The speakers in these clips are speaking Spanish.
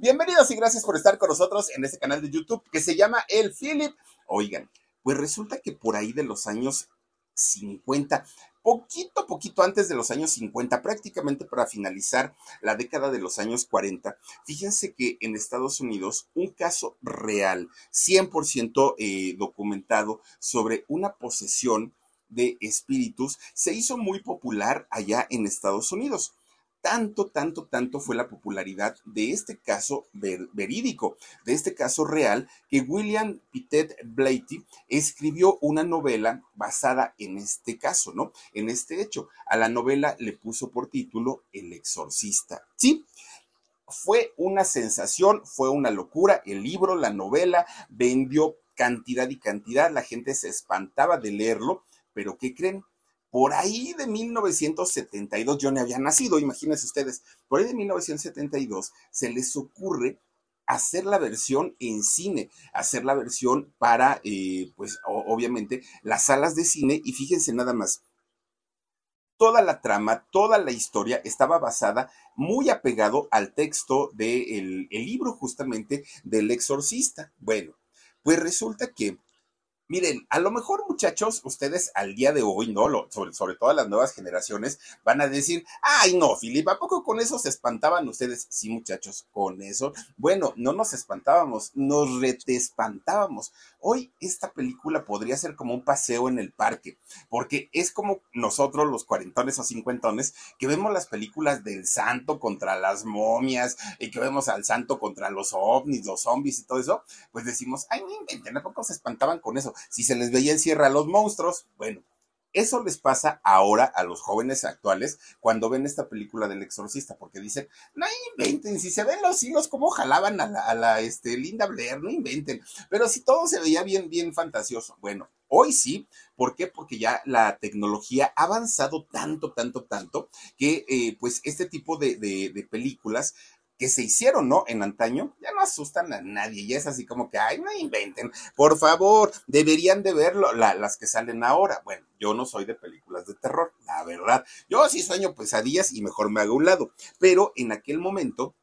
Bienvenidos y gracias por estar con nosotros en este canal de YouTube que se llama El Philip. Oigan, pues resulta que por ahí de los años 50, poquito, poquito antes de los años 50, prácticamente para finalizar la década de los años 40, fíjense que en Estados Unidos un caso real, 100% eh, documentado sobre una posesión de espíritus se hizo muy popular allá en Estados Unidos tanto, tanto, tanto fue la popularidad de este caso verídico, de este caso real, que William Pitet Blatty escribió una novela basada en este caso, ¿no? En este hecho. A la novela le puso por título El exorcista. ¿Sí? Fue una sensación, fue una locura. El libro, la novela, vendió cantidad y cantidad. La gente se espantaba de leerlo, pero ¿qué creen? Por ahí de 1972, yo no había nacido, imagínense ustedes, por ahí de 1972 se les ocurre hacer la versión en cine, hacer la versión para, eh, pues obviamente, las salas de cine y fíjense nada más. Toda la trama, toda la historia estaba basada muy apegado al texto del libro justamente del exorcista. Bueno, pues resulta que Miren, a lo mejor muchachos, ustedes al día de hoy, ¿no? Lo, sobre, sobre todo las nuevas generaciones, van a decir, ay no, Filip, ¿a poco con eso se espantaban ustedes? Sí, muchachos, con eso. Bueno, no nos espantábamos, nos retespantábamos. Hoy esta película podría ser como un paseo en el parque, porque es como nosotros los cuarentones o cincuentones que vemos las películas del santo contra las momias y que vemos al santo contra los ovnis, los zombies y todo eso, pues decimos, ay, no inventen, ¿a poco se espantaban con eso? si se les veía el cierre a los monstruos, bueno, eso les pasa ahora a los jóvenes actuales cuando ven esta película del exorcista, porque dicen, no inventen, si se ven los hilos, cómo jalaban a la, este, Linda Blair, no inventen, pero si todo se veía bien, bien fantasioso. Bueno, hoy sí, ¿por qué? Porque ya la tecnología ha avanzado tanto, tanto, tanto, que eh, pues este tipo de, de películas que se hicieron, ¿no? En antaño, ya no asustan a nadie, ya es así como que, ay, no inventen, por favor, deberían de verlo, las que salen ahora. Bueno, yo no soy de películas de terror, la verdad. Yo sí sueño pesadillas y mejor me hago un lado, pero en aquel momento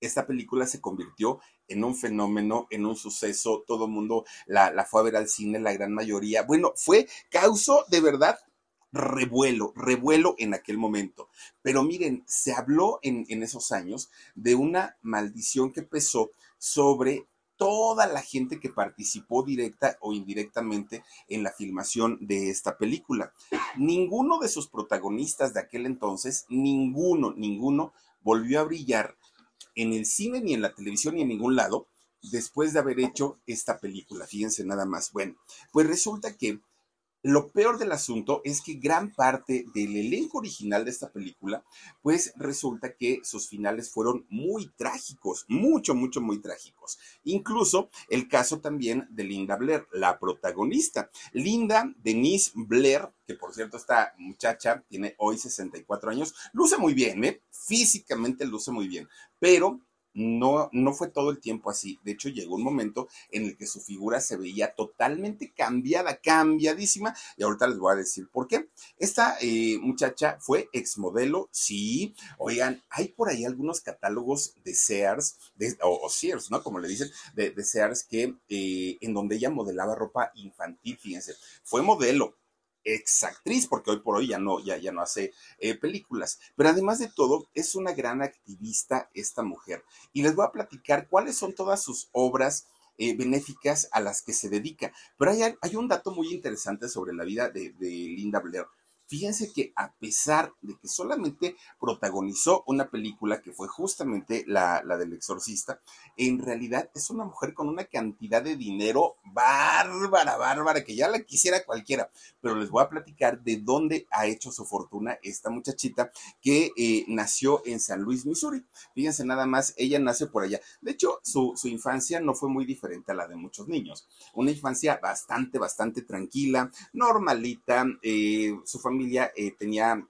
esta película se convirtió en un fenómeno, en un suceso, todo el mundo la, la, fue a ver al cine, la gran mayoría. Bueno, fue, causó de verdad revuelo, revuelo en aquel momento. Pero miren, se habló en, esos años de una maldición que pesó sobre toda la gente que participó directa o indirectamente en la filmación de esta película. Ninguno de sus protagonistas de aquel entonces, ninguno, ninguno volvió a brillar en el cine, ni en la televisión, ni en ningún lado, después de haber hecho esta película. Fíjense nada más. Bueno, pues resulta que lo peor del asunto es que gran parte del elenco original de esta película, pues resulta que sus finales fueron muy trágicos, mucho, mucho, muy trágicos. Incluso el caso también de Linda Blair, la protagonista. Linda Denise Blair, que por cierto esta muchacha tiene hoy 64 años, luce muy bien, ¿eh? Físicamente luce muy bien, pero no, no fue todo el tiempo así. De hecho, llegó un momento en el que su figura se veía totalmente cambiada, cambiadísima. Y ahorita les voy a decir por qué. Esta eh, muchacha fue exmodelo, sí. Oigan, hay por ahí algunos catálogos de Sears, o, Sears, ¿no? Como le dicen, de, Sears, que eh, en donde ella modelaba ropa infantil, fíjense. Fue modelo exactriz, porque hoy por hoy ya no, ya, ya no hace eh, películas. Pero además de todo, es una gran activista esta mujer. Y les voy a platicar cuáles son todas sus obras eh, benéficas a las que se dedica. Pero hay, hay, un dato muy interesante sobre la vida de, de Linda Blair. Fíjense que a pesar de que solamente protagonizó una película que fue justamente la, la, del exorcista, en realidad es una mujer con una cantidad de dinero bárbara, bárbara, que ya la quisiera cualquiera. Pero les voy a platicar de dónde ha hecho su fortuna esta muchachita que eh, nació en San Luis, Missouri. Fíjense nada más, ella nace por allá. De hecho, su, su infancia no fue muy diferente a la de muchos niños. Una infancia bastante, bastante tranquila, normalita, eh, su familia familia eh, tenía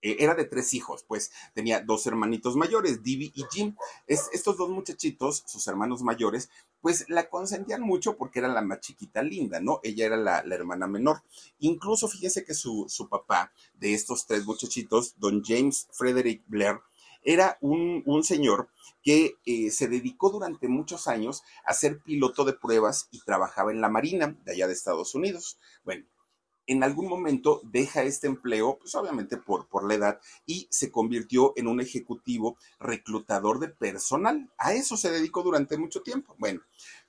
eh, era de tres hijos, pues tenía dos hermanitos mayores, Divi y Jim. Es, estos dos muchachitos, sus hermanos mayores, pues la consentían mucho porque era la más chiquita linda, ¿no? Ella era la, hermana menor. Incluso fíjese que su, su, papá de estos tres muchachitos, don James Frederick Blair, era un, un señor que eh, se dedicó durante muchos años a ser piloto de pruebas y trabajaba en la Marina de allá de Estados Unidos. Bueno, en algún momento deja este empleo, pues obviamente por, por la edad, y se convirtió en un ejecutivo reclutador de personal. A eso se dedicó durante mucho tiempo. Bueno,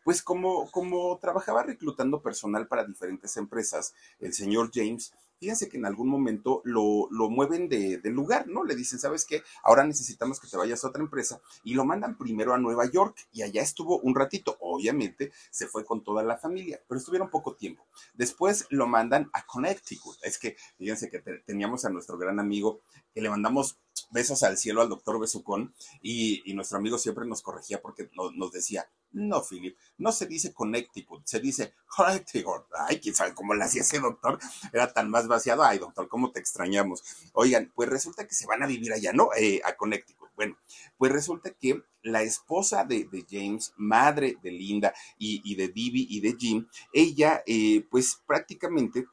pues como, como trabajaba reclutando personal para diferentes empresas, el señor James fíjense que en algún momento lo, lo mueven de, de, lugar, ¿no? Le dicen, ¿sabes qué? Ahora necesitamos que te vayas a otra empresa y lo mandan primero a Nueva York y allá estuvo un ratito. Obviamente se fue con toda la familia, pero estuvieron poco tiempo. Después lo mandan a Connecticut. Es que, fíjense que te, teníamos a nuestro gran amigo que le mandamos besos al cielo al doctor Besucón y, nuestro amigo siempre nos corregía porque no, nos decía, no, Philip, no se dice Connecticut, se dice Connecticut. Ay, quién sabe cómo le hacía ese doctor, era tan más vaciado. Ay, doctor, cómo te extrañamos. Oigan, pues resulta que se van a vivir allá, ¿no? Eh, a Connecticut. Bueno, pues resulta que la esposa de, de James, madre de Linda y, y, de Divi y de Jim, ella, eh, pues prácticamente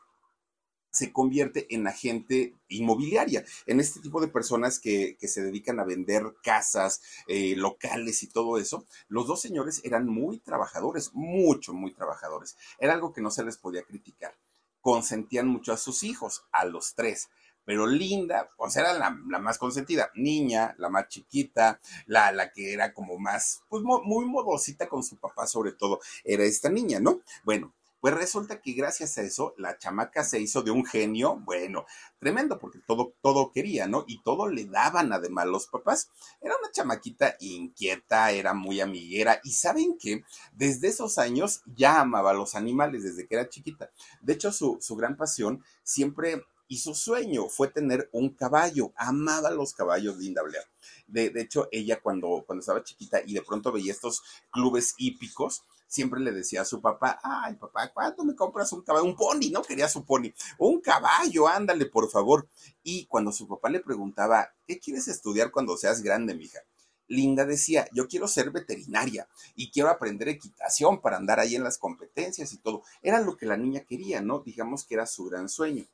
se convierte en agente inmobiliaria, en este tipo de personas que, que se dedican a vender casas, eh, locales y todo eso. Los dos señores eran muy trabajadores, mucho, muy trabajadores. Era algo que no se les podía criticar. Consentían mucho a sus hijos, a los tres. Pero Linda, pues era la, la más consentida, niña, la más chiquita, la, la que era como más, pues muy modosita con su papá sobre todo, era esta niña, ¿no? Bueno, pues resulta que gracias a eso la chamaca se hizo de un genio, bueno, tremendo, porque todo, todo quería, ¿no? Y todo le daban además los papás. Era una chamaquita inquieta, era muy amiguera y saben que desde esos años ya amaba los animales desde que era chiquita. De hecho, su, su gran pasión siempre y su sueño fue tener un caballo. Amaba los caballos, Linda Blair. De, de hecho, ella cuando, cuando estaba chiquita y de pronto veía estos clubes hípicos, siempre le decía a su papá, ay papá, ¿cuándo me compras un caballo? Un pony, ¿no? Quería su pony. Un caballo, ándale, por favor. Y cuando su papá le preguntaba, ¿qué quieres estudiar cuando seas grande, mija? Linda decía, yo quiero ser veterinaria y quiero aprender equitación para andar ahí en las competencias y todo. Era lo que la niña quería, ¿no? Digamos que era su gran sueño.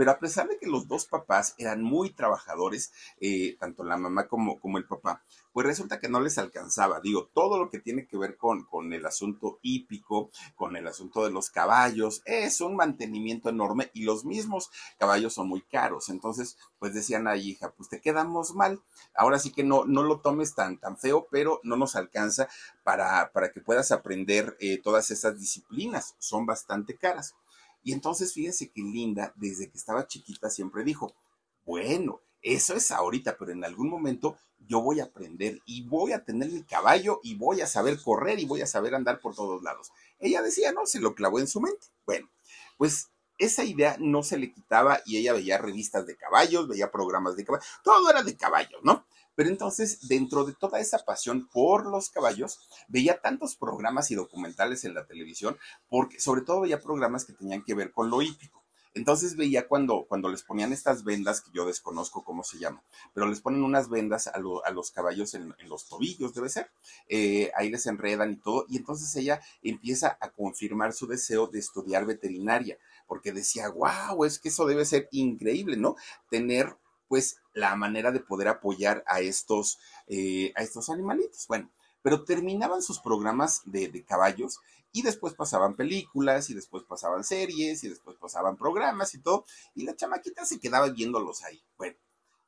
Pero a pesar de que los dos papás eran muy trabajadores, eh, tanto la mamá como, como el papá, pues resulta que no les alcanzaba. Digo, todo lo que tiene que ver con, con el asunto hípico, con el asunto de los caballos, es un mantenimiento enorme y los mismos caballos son muy caros. Entonces, pues decían a hija, pues te quedamos mal. Ahora sí que no, no lo tomes tan, tan feo, pero no nos alcanza para, para que puedas aprender eh, todas esas disciplinas. Son bastante caras. Y entonces fíjense que Linda, desde que estaba chiquita, siempre dijo, bueno, eso es ahorita, pero en algún momento yo voy a aprender y voy a tener mi caballo y voy a saber correr y voy a saber andar por todos lados. Ella decía, no, se lo clavó en su mente. Bueno, pues esa idea no se le quitaba y ella veía revistas de caballos, veía programas de caballos, todo era de caballos, ¿no? Pero entonces, dentro de toda esa pasión por los caballos, veía tantos programas y documentales en la televisión, porque sobre todo veía programas que tenían que ver con lo hípico. Entonces veía cuando, cuando les ponían estas vendas, que yo desconozco cómo se llaman, pero les ponen unas vendas a, a los caballos en, en, los tobillos, debe ser. Eh, ahí les enredan y todo. Y entonces ella empieza a confirmar su deseo de estudiar veterinaria, porque decía, wow, es que eso debe ser increíble, ¿no? Tener pues la manera de poder apoyar a estos, eh, a estos animalitos. Bueno, pero terminaban sus programas de, de caballos y después pasaban películas y después pasaban series y después pasaban programas y todo, y la chamaquita se quedaba viéndolos ahí. Bueno,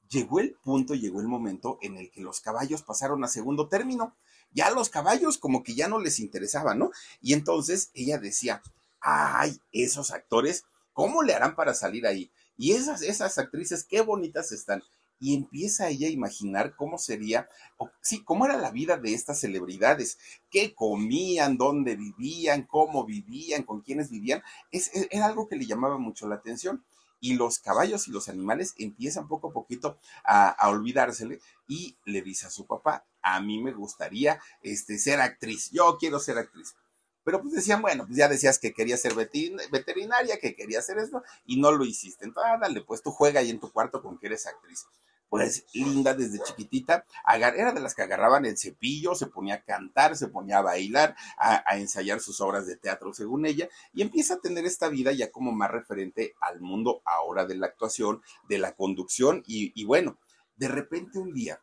llegó el punto, llegó el momento en el que los caballos pasaron a segundo término. Ya los caballos como que ya no les interesaba, ¿no? Y entonces ella decía, ay, esos actores, ¿cómo le harán para salir ahí? Y esas, esas actrices, qué bonitas están y empieza ella a imaginar cómo sería, o, sí, cómo era la vida de estas celebridades, qué comían, dónde vivían, cómo vivían, con quiénes vivían. Es, era algo que le llamaba mucho la atención. Y los caballos y los animales empiezan poco a poquito a, a olvidársele y le dice a su papá, a mí me gustaría este, ser actriz, yo quiero ser actriz. Pero pues decían, bueno, pues ya decías que querías ser veterinaria, que querías hacer esto, y no lo hiciste. Entonces, ah, dale, pues tú juega ahí en tu cuarto con que eres actriz pues linda desde chiquitita, era de las que agarraban el cepillo, se ponía a cantar, se ponía a bailar, a, ensayar sus obras de teatro según ella, y empieza a tener esta vida ya como más referente al mundo ahora de la actuación, de la conducción, y bueno, de repente un día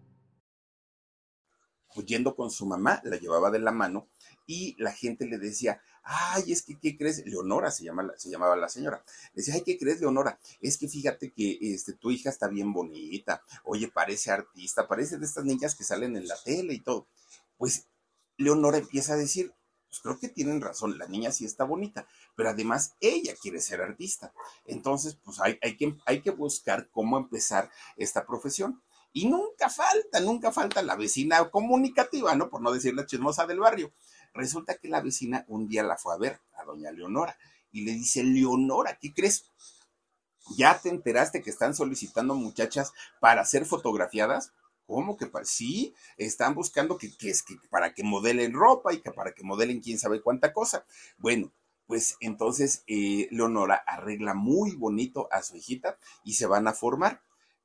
yendo con su mamá, la llevaba de la mano y la gente le decía, ay, es que, ¿qué crees? Leonora se, llama, se llamaba la señora. Le decía, ay, ¿qué crees, Leonora? Es que fíjate que este, tu hija está bien bonita, oye, parece artista, parece de estas niñas que salen en la tele y todo. Pues Leonora empieza a decir, pues creo que tienen razón, la niña sí está bonita, pero además ella quiere ser artista. Entonces, pues hay, hay, que, hay que buscar cómo empezar esta profesión. Y nunca falta, nunca falta la vecina comunicativa, ¿no? Por no decir la chismosa del barrio. Resulta que la vecina un día la fue a ver, a doña Leonora, y le dice, Leonora, ¿qué crees? ¿Ya te enteraste que están solicitando muchachas para ser fotografiadas? ¿Cómo que? Sí, están buscando que, es que para que modelen ropa y que para que modelen quién sabe cuánta cosa. Bueno, pues entonces eh, Leonora arregla muy bonito a su hijita y se van a formar.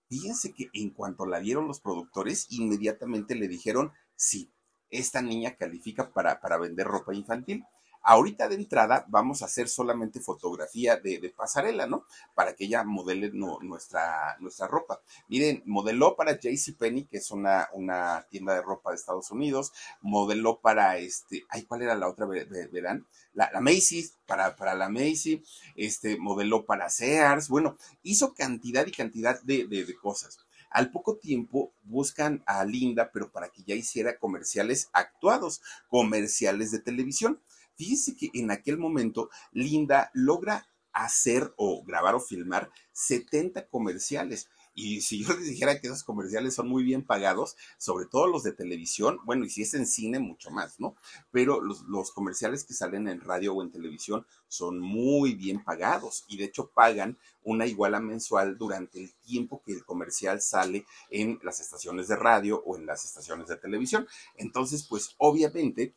Fíjense que en cuanto la vieron los productores, inmediatamente le dijeron, sí, esta niña califica para, para vender ropa infantil. Ahorita de entrada vamos a hacer solamente fotografía de, pasarela, ¿no? Para que ella modele nuestra, nuestra ropa. Miren, modeló para JCPenney, que es una, una tienda de ropa de Estados Unidos, modeló para este, ay, ¿cuál era la otra, verán? La, Macy's, para, para la Macy, este, modeló para Sears, bueno, hizo cantidad y cantidad de, de cosas. Al poco tiempo buscan a Linda, pero para que ya hiciera comerciales actuados, comerciales de televisión. Fíjense que en aquel momento Linda logra hacer o grabar o filmar 70 comerciales. Y si yo les dijera que esos comerciales son muy bien pagados, sobre todo los de televisión, bueno, y si es en cine, mucho más, ¿no? Pero los, los, comerciales que salen en radio o en televisión son muy bien pagados y de hecho pagan una iguala mensual durante el tiempo que el comercial sale en las estaciones de radio o en las estaciones de televisión. Entonces, pues obviamente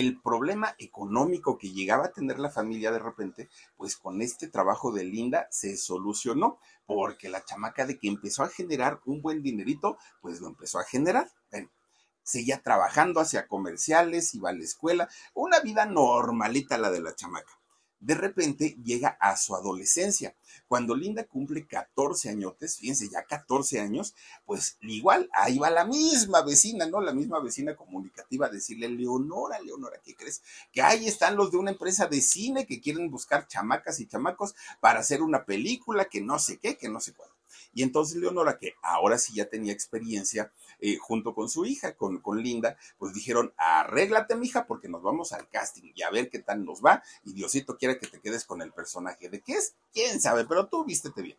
el problema económico que llegaba a tener la familia de repente, pues con este trabajo de Linda se solucionó, porque la chamaca de que empezó a generar un buen dinerito, pues lo empezó a generar. seguía trabajando hacia comerciales, iba a la escuela, una vida normalita la de la chamaca de repente llega a su adolescencia. Cuando Linda cumple 14 añotes, fíjense, ya 14 años, pues igual ahí va la misma vecina, ¿no? La misma vecina comunicativa a decirle, Leonora, Leonora, ¿qué crees? Que ahí están los de una empresa de cine que quieren buscar chamacas y chamacos para hacer una película que no sé qué, que no sé cuándo. Y entonces Leonora, que ahora sí ya tenía experiencia, eh, junto con su hija, con, con Linda, pues dijeron, arréglate, mija, porque nos vamos al casting y a ver qué tal nos va. Y Diosito quiere que te quedes con el personaje. ¿De qué es? ¿Quién sabe? Pero tú vístete bien.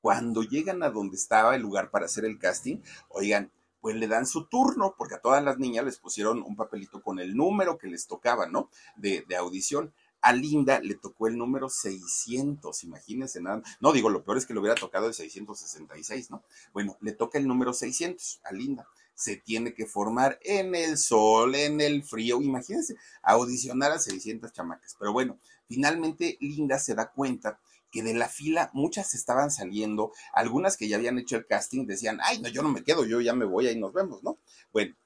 Cuando llegan a donde estaba el lugar para hacer el casting, oigan, pues le dan su turno, porque a todas las niñas les pusieron un papelito con el número que les tocaba, ¿no? De, de audición. A Linda le tocó el número 600, imagínense nada. No, digo, lo peor es que le hubiera tocado el 666, ¿no? Bueno, le toca el número 600 a Linda. se tiene que formar en el sol, en el frío. Imagínense, audicionar a 600 chamacas. Pero bueno, finalmente Linda se da cuenta que de la fila muchas estaban saliendo, algunas que ya habían hecho el casting decían, ay, no, yo no me quedo, yo ya me voy, ahí nos vemos, ¿no? Bueno,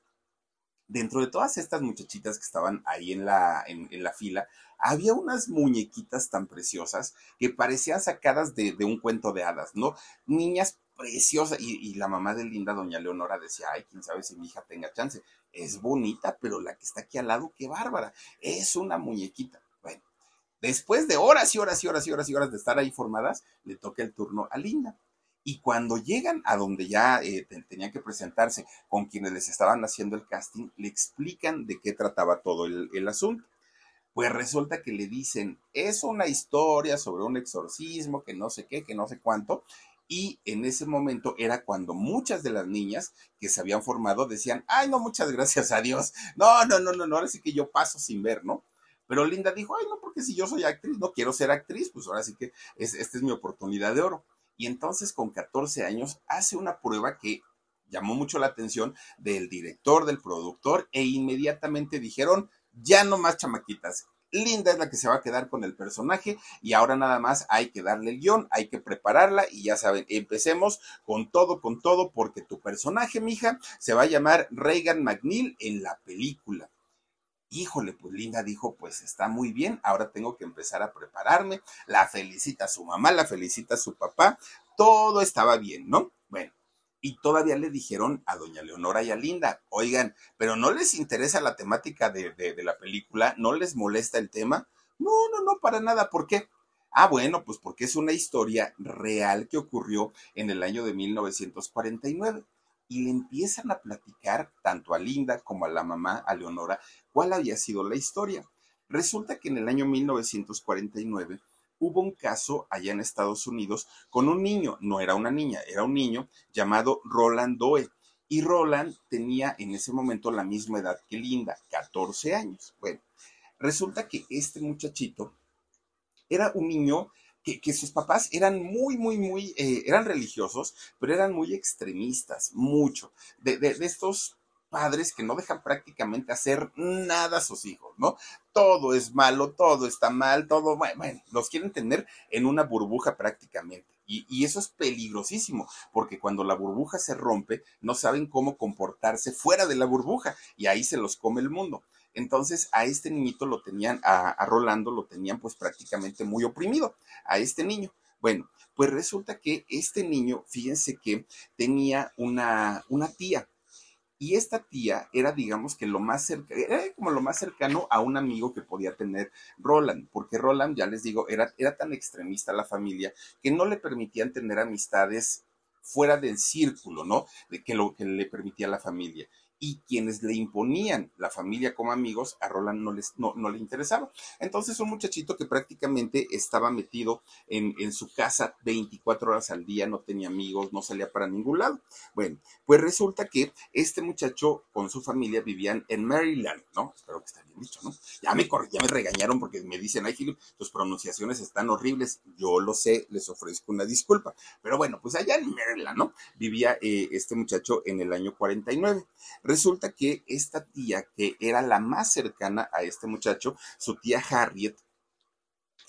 dentro de todas estas muchachitas que estaban ahí en la, en, la fila, había unas muñequitas tan preciosas que parecían sacadas de, un cuento de hadas, ¿no? Niñas preciosas. Y, la mamá de Linda, doña Leonora, decía, ay, quién sabe si mi hija tenga chance. Es bonita, pero la que está aquí al lado, qué bárbara. Es una muñequita. Bueno, después de horas y horas y horas y horas y horas de estar ahí formadas, le toca el turno a Linda. Y cuando llegan a donde ya eh, tenían que presentarse con quienes les estaban haciendo el casting, le explican de qué trataba todo el asunto. Pues resulta que le dicen, es una historia sobre un exorcismo, que no sé qué, que no sé cuánto, y en ese momento era cuando muchas de las niñas que se habían formado decían, ay, no, muchas gracias a Dios. No, no, no, no, no, ahora sí que yo paso sin ver, ¿no? Pero Linda dijo, ay, no, porque si yo soy actriz, no quiero ser actriz, pues ahora sí que es, esta es mi oportunidad de oro. Y entonces con 14 años hace una prueba que llamó mucho la atención del director, del productor, e inmediatamente dijeron, ya no más chamaquitas, Linda es la que se va a quedar con el personaje y ahora nada más hay que darle el guion, hay que prepararla y ya saben, empecemos con todo, con todo, porque tu personaje, mija, se va a llamar Reagan McNeil en la película. Híjole, pues Linda dijo, pues está muy bien, ahora tengo que empezar a prepararme. La felicita a su mamá, la felicita a su papá, todo estaba bien, ¿no? Bueno, y todavía le dijeron a doña Leonora y a Linda, oigan, pero no les interesa la temática de, de, la película, no les molesta el tema. No, no, no, para nada. ¿Por qué? Ah, bueno, pues porque es una historia real que ocurrió en el año de 1949. Y le empiezan a platicar tanto a Linda como a la mamá, a Leonora, cuál había sido la historia. Resulta que en el año 1949 hubo un caso allá en Estados Unidos con un niño, no era una niña, era un niño llamado Roland Doe. Y Roland tenía en ese momento la misma edad que Linda, 14 años. Bueno, resulta que este muchachito era un niño que, sus papás eran muy, muy, muy, eh, eran religiosos, pero eran muy extremistas, mucho, de, estos padres que no dejan prácticamente hacer nada a sus hijos, ¿no? Todo es malo, todo está mal, todo, bueno, los quieren tener en una burbuja prácticamente. Y, y, eso es peligrosísimo, porque cuando la burbuja se rompe, no saben cómo comportarse fuera de la burbuja y ahí se los come el mundo. Entonces a este niñito lo tenían, a, a Rolando lo tenían pues prácticamente muy oprimido, a este niño. Bueno, pues resulta que este niño, fíjense que tenía una, una tía, y esta tía era, digamos que lo más cercano, era como lo más cercano a un amigo que podía tener Roland, porque Roland, ya les digo, era, era tan extremista la familia que no le permitían tener amistades fuera del círculo, ¿no? De que lo que le permitía la familia y quienes le imponían la familia como amigos, a Roland no, les, no, no le interesaba. Entonces, un muchachito que prácticamente estaba metido en, en, su casa 24 horas al día, no tenía amigos, no salía para ningún lado. Bueno, pues resulta que este muchacho con su familia vivían en Maryland, ¿no? Espero que esté bien dicho, ¿no? Ya me, ya me regañaron porque me dicen, ay, Philip, tus pronunciaciones están horribles. Yo lo sé, les ofrezco una disculpa. Pero bueno, pues allá en Maryland, ¿no? Vivía eh, este muchacho en el año 49. Resulta que esta tía, que era la más cercana a este muchacho, su tía Harriet,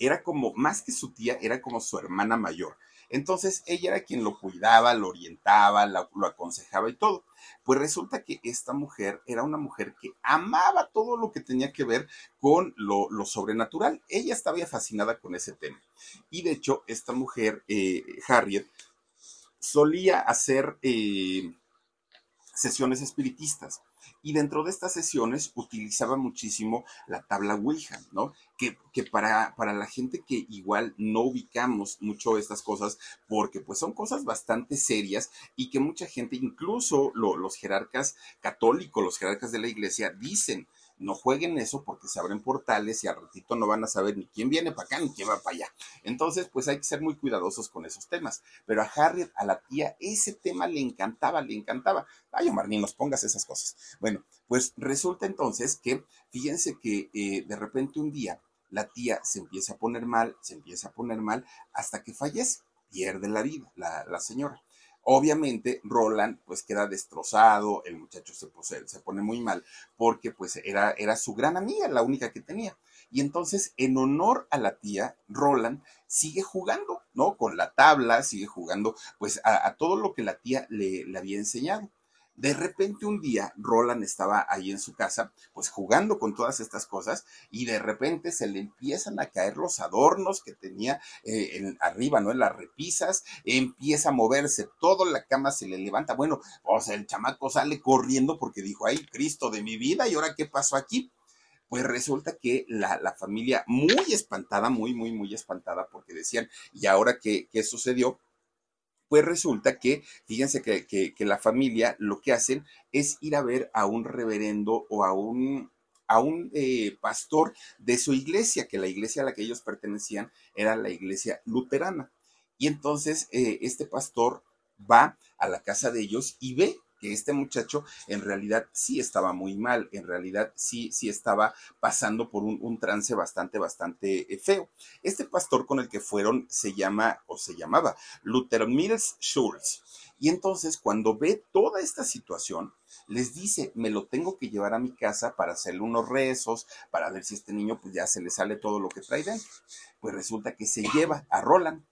era como, más que su tía, era como su hermana mayor. Entonces ella era quien lo cuidaba, lo orientaba, lo, aconsejaba y todo. Pues resulta que esta mujer era una mujer que amaba todo lo que tenía que ver con lo, sobrenatural. Ella estaba fascinada con ese tema. Y de hecho, esta mujer, eh, Harriet, solía hacer eh, sesiones espiritistas. Y dentro de estas sesiones utilizaba muchísimo la tabla Ouija, ¿no? Que, que, para, para la gente que igual no ubicamos mucho estas cosas, porque pues son cosas bastante serias y que mucha gente, incluso los jerarcas católicos, los jerarcas de la iglesia, dicen no jueguen eso porque se abren portales y al ratito no van a saber ni quién viene para acá ni quién va para allá. Entonces, pues hay que ser muy cuidadosos con esos temas. Pero a Harriet, a la tía, ese tema le encantaba, le encantaba. Ay, Omar, ni nos pongas esas cosas. Bueno, pues resulta entonces que, fíjense que eh, de repente un día la tía se empieza a poner mal, se empieza a poner mal hasta que fallece, pierde la vida la, la señora. Obviamente, Roland pues queda destrozado, el muchacho se, se pone muy mal porque pues era, era su gran amiga, la única que tenía. Y entonces, en honor a la tía, Roland sigue jugando, ¿no? Con la tabla, sigue jugando pues a, todo lo que la tía le, le había enseñado. De repente un día Roland estaba ahí en su casa, pues jugando con todas estas cosas, y de repente se le empiezan a caer los adornos que tenía eh, arriba, ¿no? En las repisas, empieza a moverse, toda la cama se le levanta. Bueno, o sea, el chamaco sale corriendo porque dijo, ay, Cristo de mi vida, ¿y ahora qué pasó aquí? Pues resulta que la, la familia muy espantada, muy, muy, muy espantada, porque decían, ¿y ahora qué, qué sucedió? Pues resulta que, fíjense que, la familia lo que hacen es ir a ver a un reverendo o a un, a un eh, pastor de su iglesia, que la iglesia a la que ellos pertenecían era la iglesia luterana. Y entonces eh, este pastor va a la casa de ellos y ve que este muchacho en realidad sí estaba muy mal, en realidad sí, sí estaba pasando por un, trance bastante, bastante eh, feo. Este pastor con el que fueron se llama o se llamaba Luther Mills Schultz. Y entonces cuando ve toda esta situación, les dice, me lo tengo que llevar a mi casa para hacerle unos rezos, para ver si este niño pues ya se le sale todo lo que trae dentro. Pues resulta que se lleva a Roland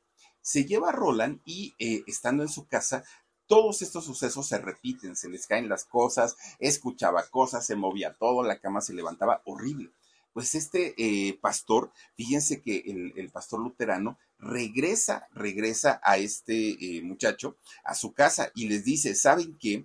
se lleva a Roland y eh, estando en su casa todos estos sucesos se repiten, se les caen las cosas, escuchaba cosas, se movía todo, la cama se levantaba, horrible. Pues este eh, pastor, fíjense que el, pastor luterano regresa, regresa a este eh, muchacho a su casa y les dice, ¿saben qué?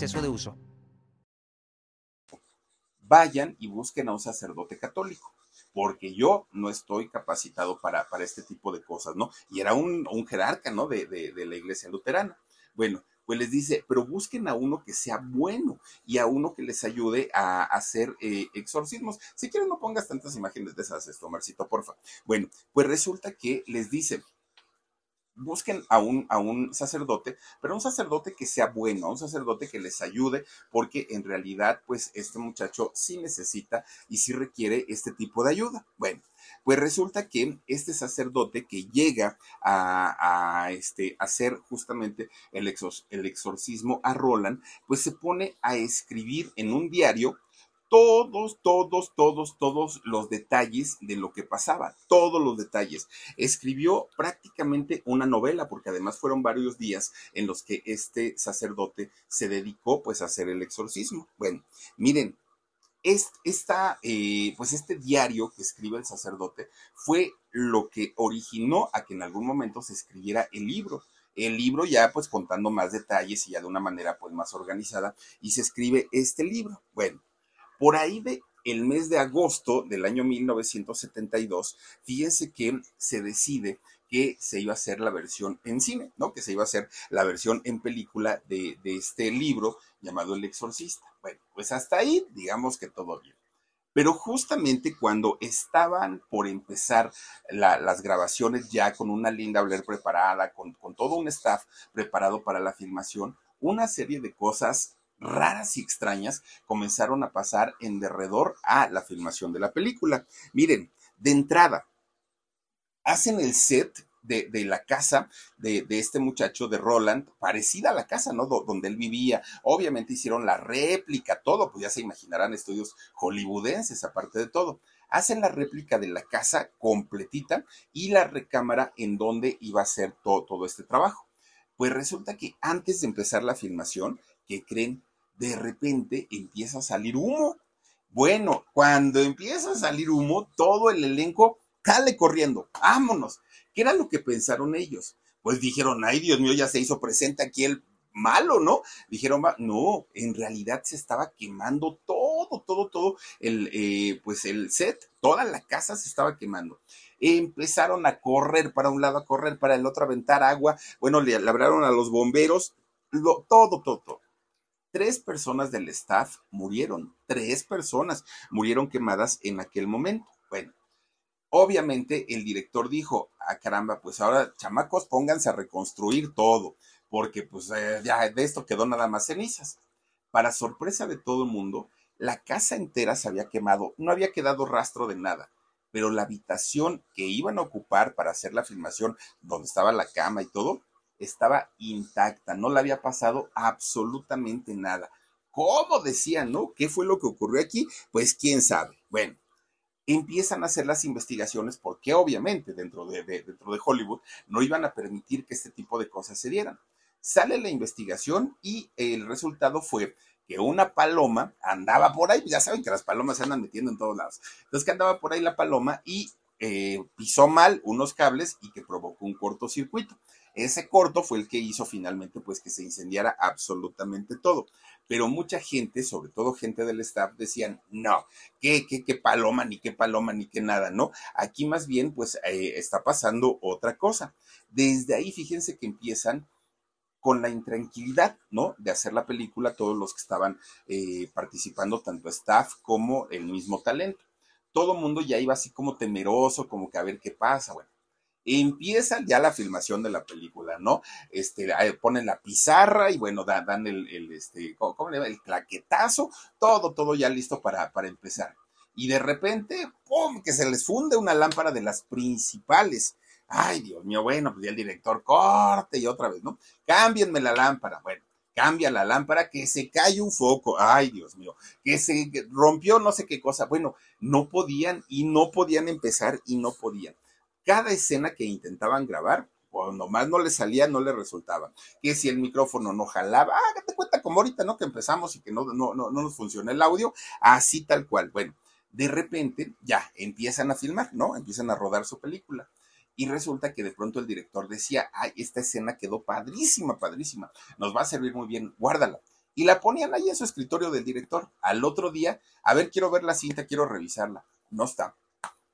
de uso. Vayan y busquen a un sacerdote católico porque yo no estoy capacitado para, para este tipo de cosas, ¿no? Y era un, jerarca, ¿no? De, de, la iglesia luterana. Bueno, pues les dice, pero busquen a uno que sea bueno y a uno que les ayude a hacer eh, exorcismos. Si quieren, no pongas tantas imágenes de esas, esto, Marcito, porfa. Bueno, pues resulta que les dice, busquen a un, a un sacerdote, pero un sacerdote que sea bueno, un sacerdote que les ayude, porque en realidad, pues este muchacho sí necesita y sí requiere este tipo de ayuda. Bueno, pues resulta que este sacerdote que llega a, a este, hacer justamente el, el exorcismo a Roland, pues se pone a escribir en un diario todos, todos, todos, todos los detalles de lo que pasaba, todos los detalles. Escribió prácticamente una novela, porque además fueron varios días en los que este sacerdote se dedicó pues a hacer el exorcismo. Bueno, miren, esta, eh, pues este diario que escribe el sacerdote fue lo que originó a que en algún momento se escribiera el libro el libro ya pues contando más detalles y ya de una manera pues más organizada y se escribe este libro. Bueno, por ahí de el mes de agosto del año 1972, fíjense que se decide que se iba a hacer la versión en cine, ¿no? Que se iba a hacer la versión en película de, este libro llamado El Exorcista. Bueno, pues hasta ahí, digamos que todo bien. Pero justamente cuando estaban por empezar las grabaciones ya con una linda Blair preparada, con, con todo un staff preparado para la filmación, una serie de cosas raras y extrañas comenzaron a pasar en derredor a la filmación de la película. Miren, de entrada, hacen el set de, la casa de, este muchacho, de Roland, parecida a la casa, ¿no? donde él vivía. Obviamente hicieron la réplica, todo, pues ya se imaginarán estudios hollywoodenses, aparte de todo. Hacen la réplica de la casa completita y la recámara en donde iba a ser todo, todo este trabajo. Pues resulta que antes de empezar la filmación, ¿qué creen? De repente empieza a salir humo. Bueno, cuando empieza a salir humo, todo el elenco sale corriendo, vámonos. ¿Qué era lo que pensaron ellos? Pues dijeron, ay Dios mío, ya se hizo presente aquí el malo, ¿no? Dijeron, no, en realidad se estaba quemando todo, todo, todo el, eh, pues el set, toda la casa se estaba quemando. Empezaron a correr para un lado, a correr para el otro, a aventar agua. Bueno, le hablaron a los bomberos, lo, todo, todo, todo. Tres personas del staff murieron, tres personas murieron quemadas en aquel momento. Bueno, obviamente el director dijo, ah, caramba, pues ahora chamacos, pónganse a reconstruir todo, porque pues eh, ya de esto quedó nada más cenizas. Para sorpresa de todo el mundo, la casa entera se había quemado, no había quedado rastro de nada, pero la habitación que iban a ocupar para hacer la filmación, donde estaba la cama y todo, estaba intacta, no le había pasado absolutamente nada. ¿Cómo decían, no? ¿Qué fue lo que ocurrió aquí? Pues quién sabe. Bueno, empiezan a hacer las investigaciones porque obviamente dentro de, dentro de Hollywood no iban a permitir que este tipo de cosas se dieran. Sale la investigación y el resultado fue que una paloma andaba por ahí, ya saben que las palomas se andan metiendo en todos lados. Entonces que andaba por ahí la paloma y eh, pisó mal unos cables y que provocó un cortocircuito. Ese corto fue el que hizo finalmente pues que se incendiara absolutamente todo. Pero mucha gente, sobre todo gente del staff, decían, no, qué, qué, qué paloma, ni qué paloma, ni qué nada, ¿no? Aquí más bien pues eh, está pasando otra cosa. Desde ahí fíjense que empiezan con la intranquilidad, ¿no? De hacer la película, todos los que estaban eh, participando, tanto staff como el mismo talento. Todo mundo ya iba así como temeroso, como que a ver qué pasa, bueno. Empieza ya la filmación de la película, ¿no? Este, ponen la pizarra y bueno, dan, el, el, este, ¿cómo, llama? El claquetazo, todo, todo ya listo para, para empezar. Y de repente, ¡pum! que se les funde una lámpara de las principales Ay, Dios mío, bueno, pues ya el director corte y otra vez, ¿no? Cámbienme la lámpara. Bueno, cambia la lámpara, que se cae un foco. Ay, Dios mío, que se rompió no sé qué cosa. Bueno, no podían y no podían empezar y no podían. Cada escena que intentaban grabar, pues nomás no le salía, no le resultaba. Que si el micrófono no jalaba, ah, te cuenta como ahorita, ¿no? Que empezamos y que no, no, no, no nos funciona el audio, así tal cual. Bueno, de repente ya empiezan a filmar, ¿no? Empiezan a rodar su película y resulta que de pronto el director decía, ay, esta escena quedó padrísima, padrísima, nos va a servir muy bien, guárdala. Y la ponían ahí en su escritorio del director. Al otro día, a ver, quiero ver la cinta, quiero revisarla. No está.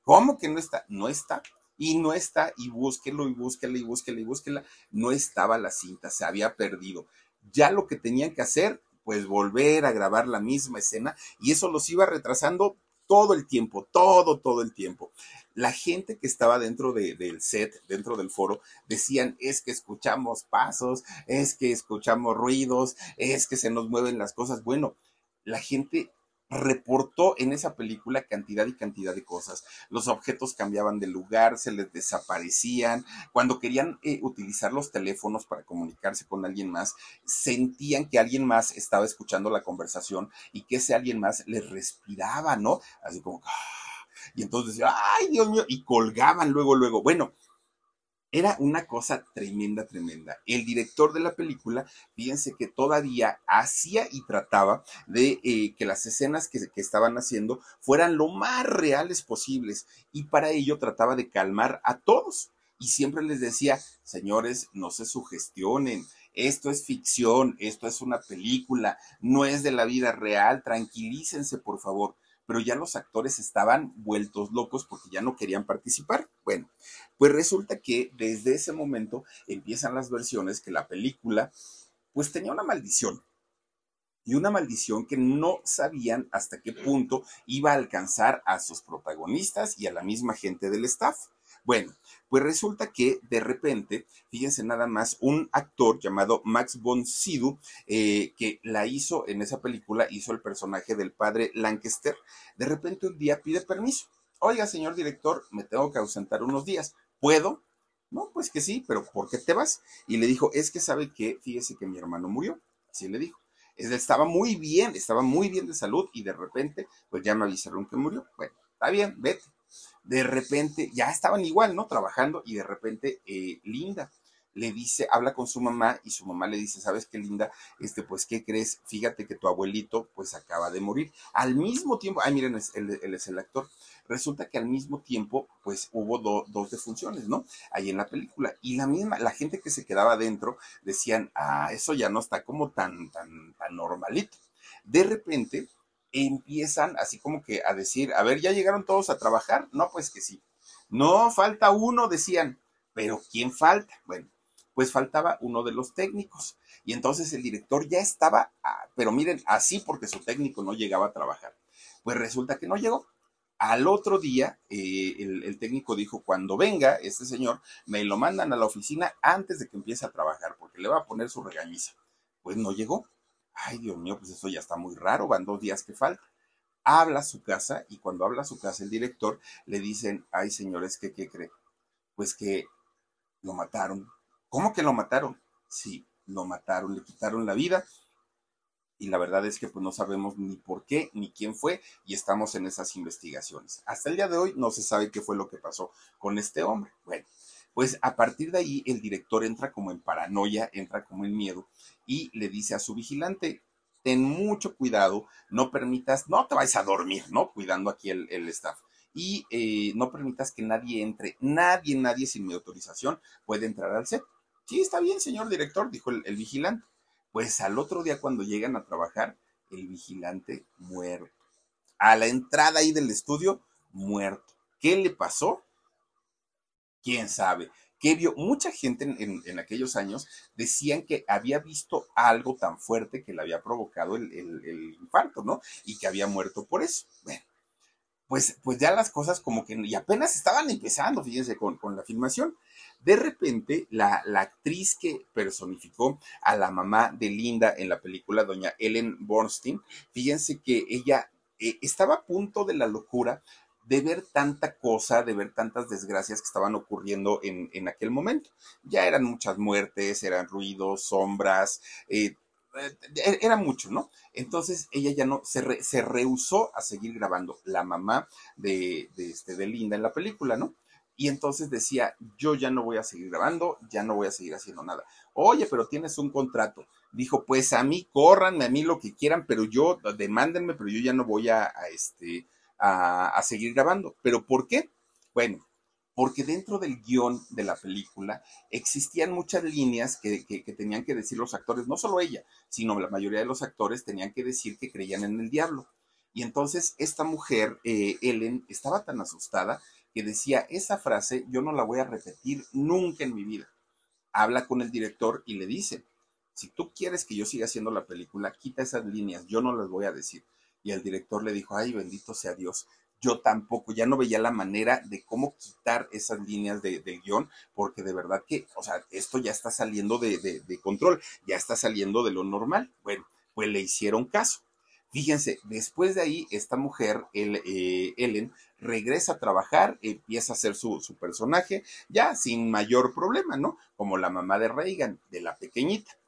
¿Cómo que no está? No está. Y no está, y búsquelo, y búsquela, y búsquela, y búsquela. No estaba la cinta, se había perdido. Ya lo que tenían que hacer, pues volver a grabar la misma escena, y eso los iba retrasando todo el tiempo, todo, todo el tiempo la gente que estaba dentro del set, dentro del foro, decían, es que escuchamos pasos, es que escuchamos ruidos, es que se nos mueven las cosas. Bueno, la gente reportó en esa película cantidad y cantidad de cosas. Los objetos cambiaban de lugar, se les desaparecían. Cuando querían eh, utilizar los teléfonos para comunicarse con alguien más, sentían que alguien más estaba escuchando la conversación y que ese alguien más les respiraba, ¿no? Así como... ¡ah! Y entonces ay, Dios mío, y colgaban luego, luego. Bueno, era una cosa tremenda, tremenda. El director de la película, fíjense que todavía hacía y trataba de eh, que las escenas que, que, estaban haciendo fueran lo más reales posibles y para ello trataba de calmar a todos. Y siempre les decía, señores, no se sugestionen, esto es ficción, esto es una película, no es de la vida real, tranquilícense por favor pero ya los actores estaban vueltos locos porque ya no querían participar. Bueno, pues resulta que desde ese momento empiezan las versiones que la película pues tenía una maldición. Y una maldición que no sabían hasta qué punto iba a alcanzar a sus protagonistas y a la misma gente del staff. Bueno, pues resulta que de repente, fíjense nada más, un actor llamado Max von Sydow, eh, que la hizo en esa película, hizo el personaje del padre Lancaster, de repente un día pide permiso. Oiga, señor director, me tengo que ausentar unos días. ¿Puedo? No, pues que sí, pero ¿por qué te vas? Y le dijo, es que sabe que, fíjese que mi hermano murió. Así le dijo. Estaba muy bien, estaba muy bien de salud y de repente, pues ya me avisaron que murió. Bueno, está bien, vete de repente, ya estaban igual, ¿no? Trabajando y de repente eh, Linda le dice, habla con su mamá y su mamá le dice, ¿sabes qué linda? Este, pues, ¿qué crees? Fíjate que tu abuelito, pues, acaba de morir. Al mismo tiempo, ay, miren, él, es el actor. Resulta que al mismo tiempo, pues, hubo dos defunciones, ¿no? Ahí en la película. Y la misma, la gente que se quedaba adentro decían, ah, eso ya no está como tan, tan, tan normalito. De repente, empiezan así como que a decir, a ver, ¿ya llegaron todos a trabajar? No, pues que sí. No, falta uno, decían, pero ¿quién falta? Bueno, pues faltaba uno de los técnicos. Y entonces el director ya estaba, ah, pero miren, así porque su técnico no llegaba a trabajar. Pues resulta que no llegó. Al otro día, eh, el, técnico dijo, cuando venga este señor, me lo mandan a la oficina antes de que empiece a trabajar, porque le va a poner su regañiza. Pues no llegó. Ay, Dios mío, pues eso ya está muy raro, van dos días que falta. Habla a su casa y cuando habla a su casa el director le dicen, ay señores, ¿qué, qué cree? Pues que lo mataron. ¿Cómo que lo mataron? Sí, lo mataron, le quitaron la vida y la verdad es que pues no sabemos ni por qué ni quién fue y estamos en esas investigaciones. Hasta el día de hoy no se sabe qué fue lo que pasó con este hombre. Bueno, pues a partir de ahí el director entra como en paranoia, entra como en miedo y le dice a su vigilante, ten mucho cuidado, no permitas, no te vayas a dormir, ¿no? Cuidando aquí el, staff. Y eh, no permitas que nadie entre, nadie, nadie sin mi autorización puede entrar al set. Sí, está bien, señor director, dijo el vigilante. Pues al otro día cuando llegan a trabajar, el vigilante muerto. A la entrada ahí del estudio, muerto. ¿Qué le pasó? ¿Quién sabe? ¿Qué vio? Mucha gente en, aquellos años decían que había visto algo tan fuerte que le había provocado el, infarto, ¿no? Y que había muerto por eso. Bueno, pues, pues ya las cosas como que y apenas estaban empezando, fíjense, con la filmación. De repente, la, la, actriz que personificó a la mamá de Linda en la película, doña Ellen Bornstein, fíjense que ella eh, estaba a punto de la locura de ver tanta cosa, de ver tantas desgracias que estaban ocurriendo en, en aquel momento. Ya eran muchas muertes, eran ruidos, sombras, eh, eh, era mucho, ¿no? Entonces ella ya no, se, se rehusó a seguir grabando, la mamá de, de, este, de Linda en la película, ¿no? Y entonces decía, yo ya no voy a seguir grabando, ya no voy a seguir haciendo nada. Oye, pero tienes un contrato. Dijo, pues a mí, córranme a mí lo que quieran, pero yo, demándenme, pero yo ya no voy a, este, a, a seguir grabando. ¿Pero por qué? Bueno, porque dentro del guion de la película existían muchas líneas que, tenían que decir los actores, no solo ella, sino la mayoría de los actores tenían que decir que creían en el diablo. Y entonces esta mujer, eh, Ellen, estaba tan asustada que decía, esa frase yo no la voy a repetir nunca en mi vida. Habla con el director y le dice, si tú quieres que yo siga haciendo la película, quita esas líneas, yo no las voy a decir. Y el director le dijo, ay, bendito sea Dios, yo tampoco, ya no veía la manera de cómo quitar esas líneas de, guion, porque de verdad que, o sea, esto ya está saliendo de, de, control, ya está saliendo de lo normal. Bueno, pues le hicieron caso. Fíjense, después de ahí, esta mujer, el, eh, Ellen, regresa a trabajar, empieza a hacer su, su, personaje, ya sin mayor problema, ¿no? Como la mamá de Reagan, de la pequeñita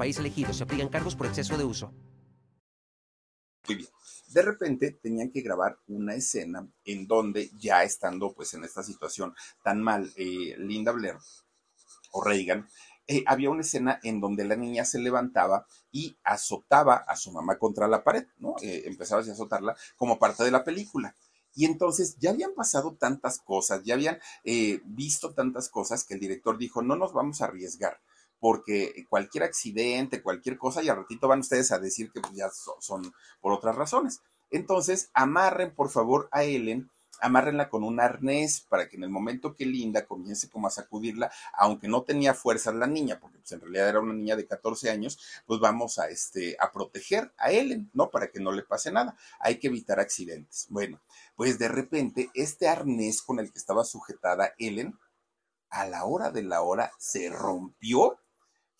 país elegido. Se aplican cargos por exceso de uso. Muy bien. De repente tenían que grabar una escena en donde ya estando pues en esta situación tan mal, eh, Linda Blair o Reagan, eh, había una escena en donde la niña se levantaba y azotaba a su mamá contra la pared, ¿no? Eh, empezaba a azotarla como parte de la película. Y entonces ya habían pasado tantas cosas, ya habían visto tantas cosas que el director dijo, no nos vamos a arriesgar porque cualquier accidente, cualquier cosa, y al ratito van ustedes a decir que pues, ya son, por otras razones. Entonces, amarren por favor a Ellen, amárrenla con un arnés para que en el momento que Linda comience como a sacudirla, aunque no tenía fuerza la niña, porque pues en realidad era una niña de 14 años, pues vamos a este a proteger a Ellen, ¿no? Para que no le pase nada. Hay que evitar accidentes. Bueno, pues de repente este arnés con el que estaba sujetada Ellen a la hora de la hora se rompió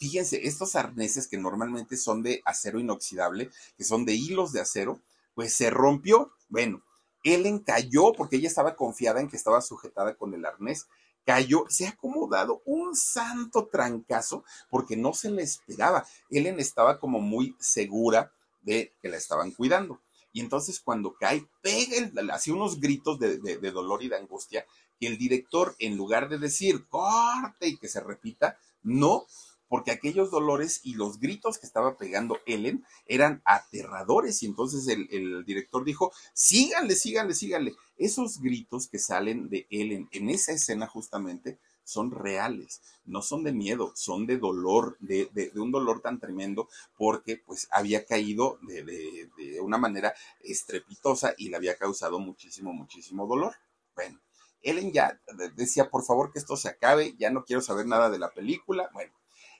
Fíjense, estos arneses que normalmente son de acero inoxidable, que son de hilos de acero, pues se rompió. Bueno, Ellen cayó porque ella estaba confiada en que estaba sujetada con el arnés. Cayó, se ha acomodado un santo trancazo porque no se le esperaba. Ellen estaba como muy segura de que la estaban cuidando. Y entonces cuando cae, pega, así unos gritos de, de dolor y de angustia, que el director, en lugar de decir corte y que se repita, no, porque aquellos dolores y los gritos que estaba pegando Ellen eran aterradores y entonces el, director dijo, síganle, síganle, síganle. Esos gritos que salen de Ellen en esa escena justamente son reales, no son de miedo, son de dolor, de, de, un dolor tan tremendo porque pues había caído de, de, una manera estrepitosa y le había causado muchísimo, muchísimo dolor. Bueno, Ellen ya decía, por favor que esto se acabe, ya no quiero saber nada de la película. Bueno,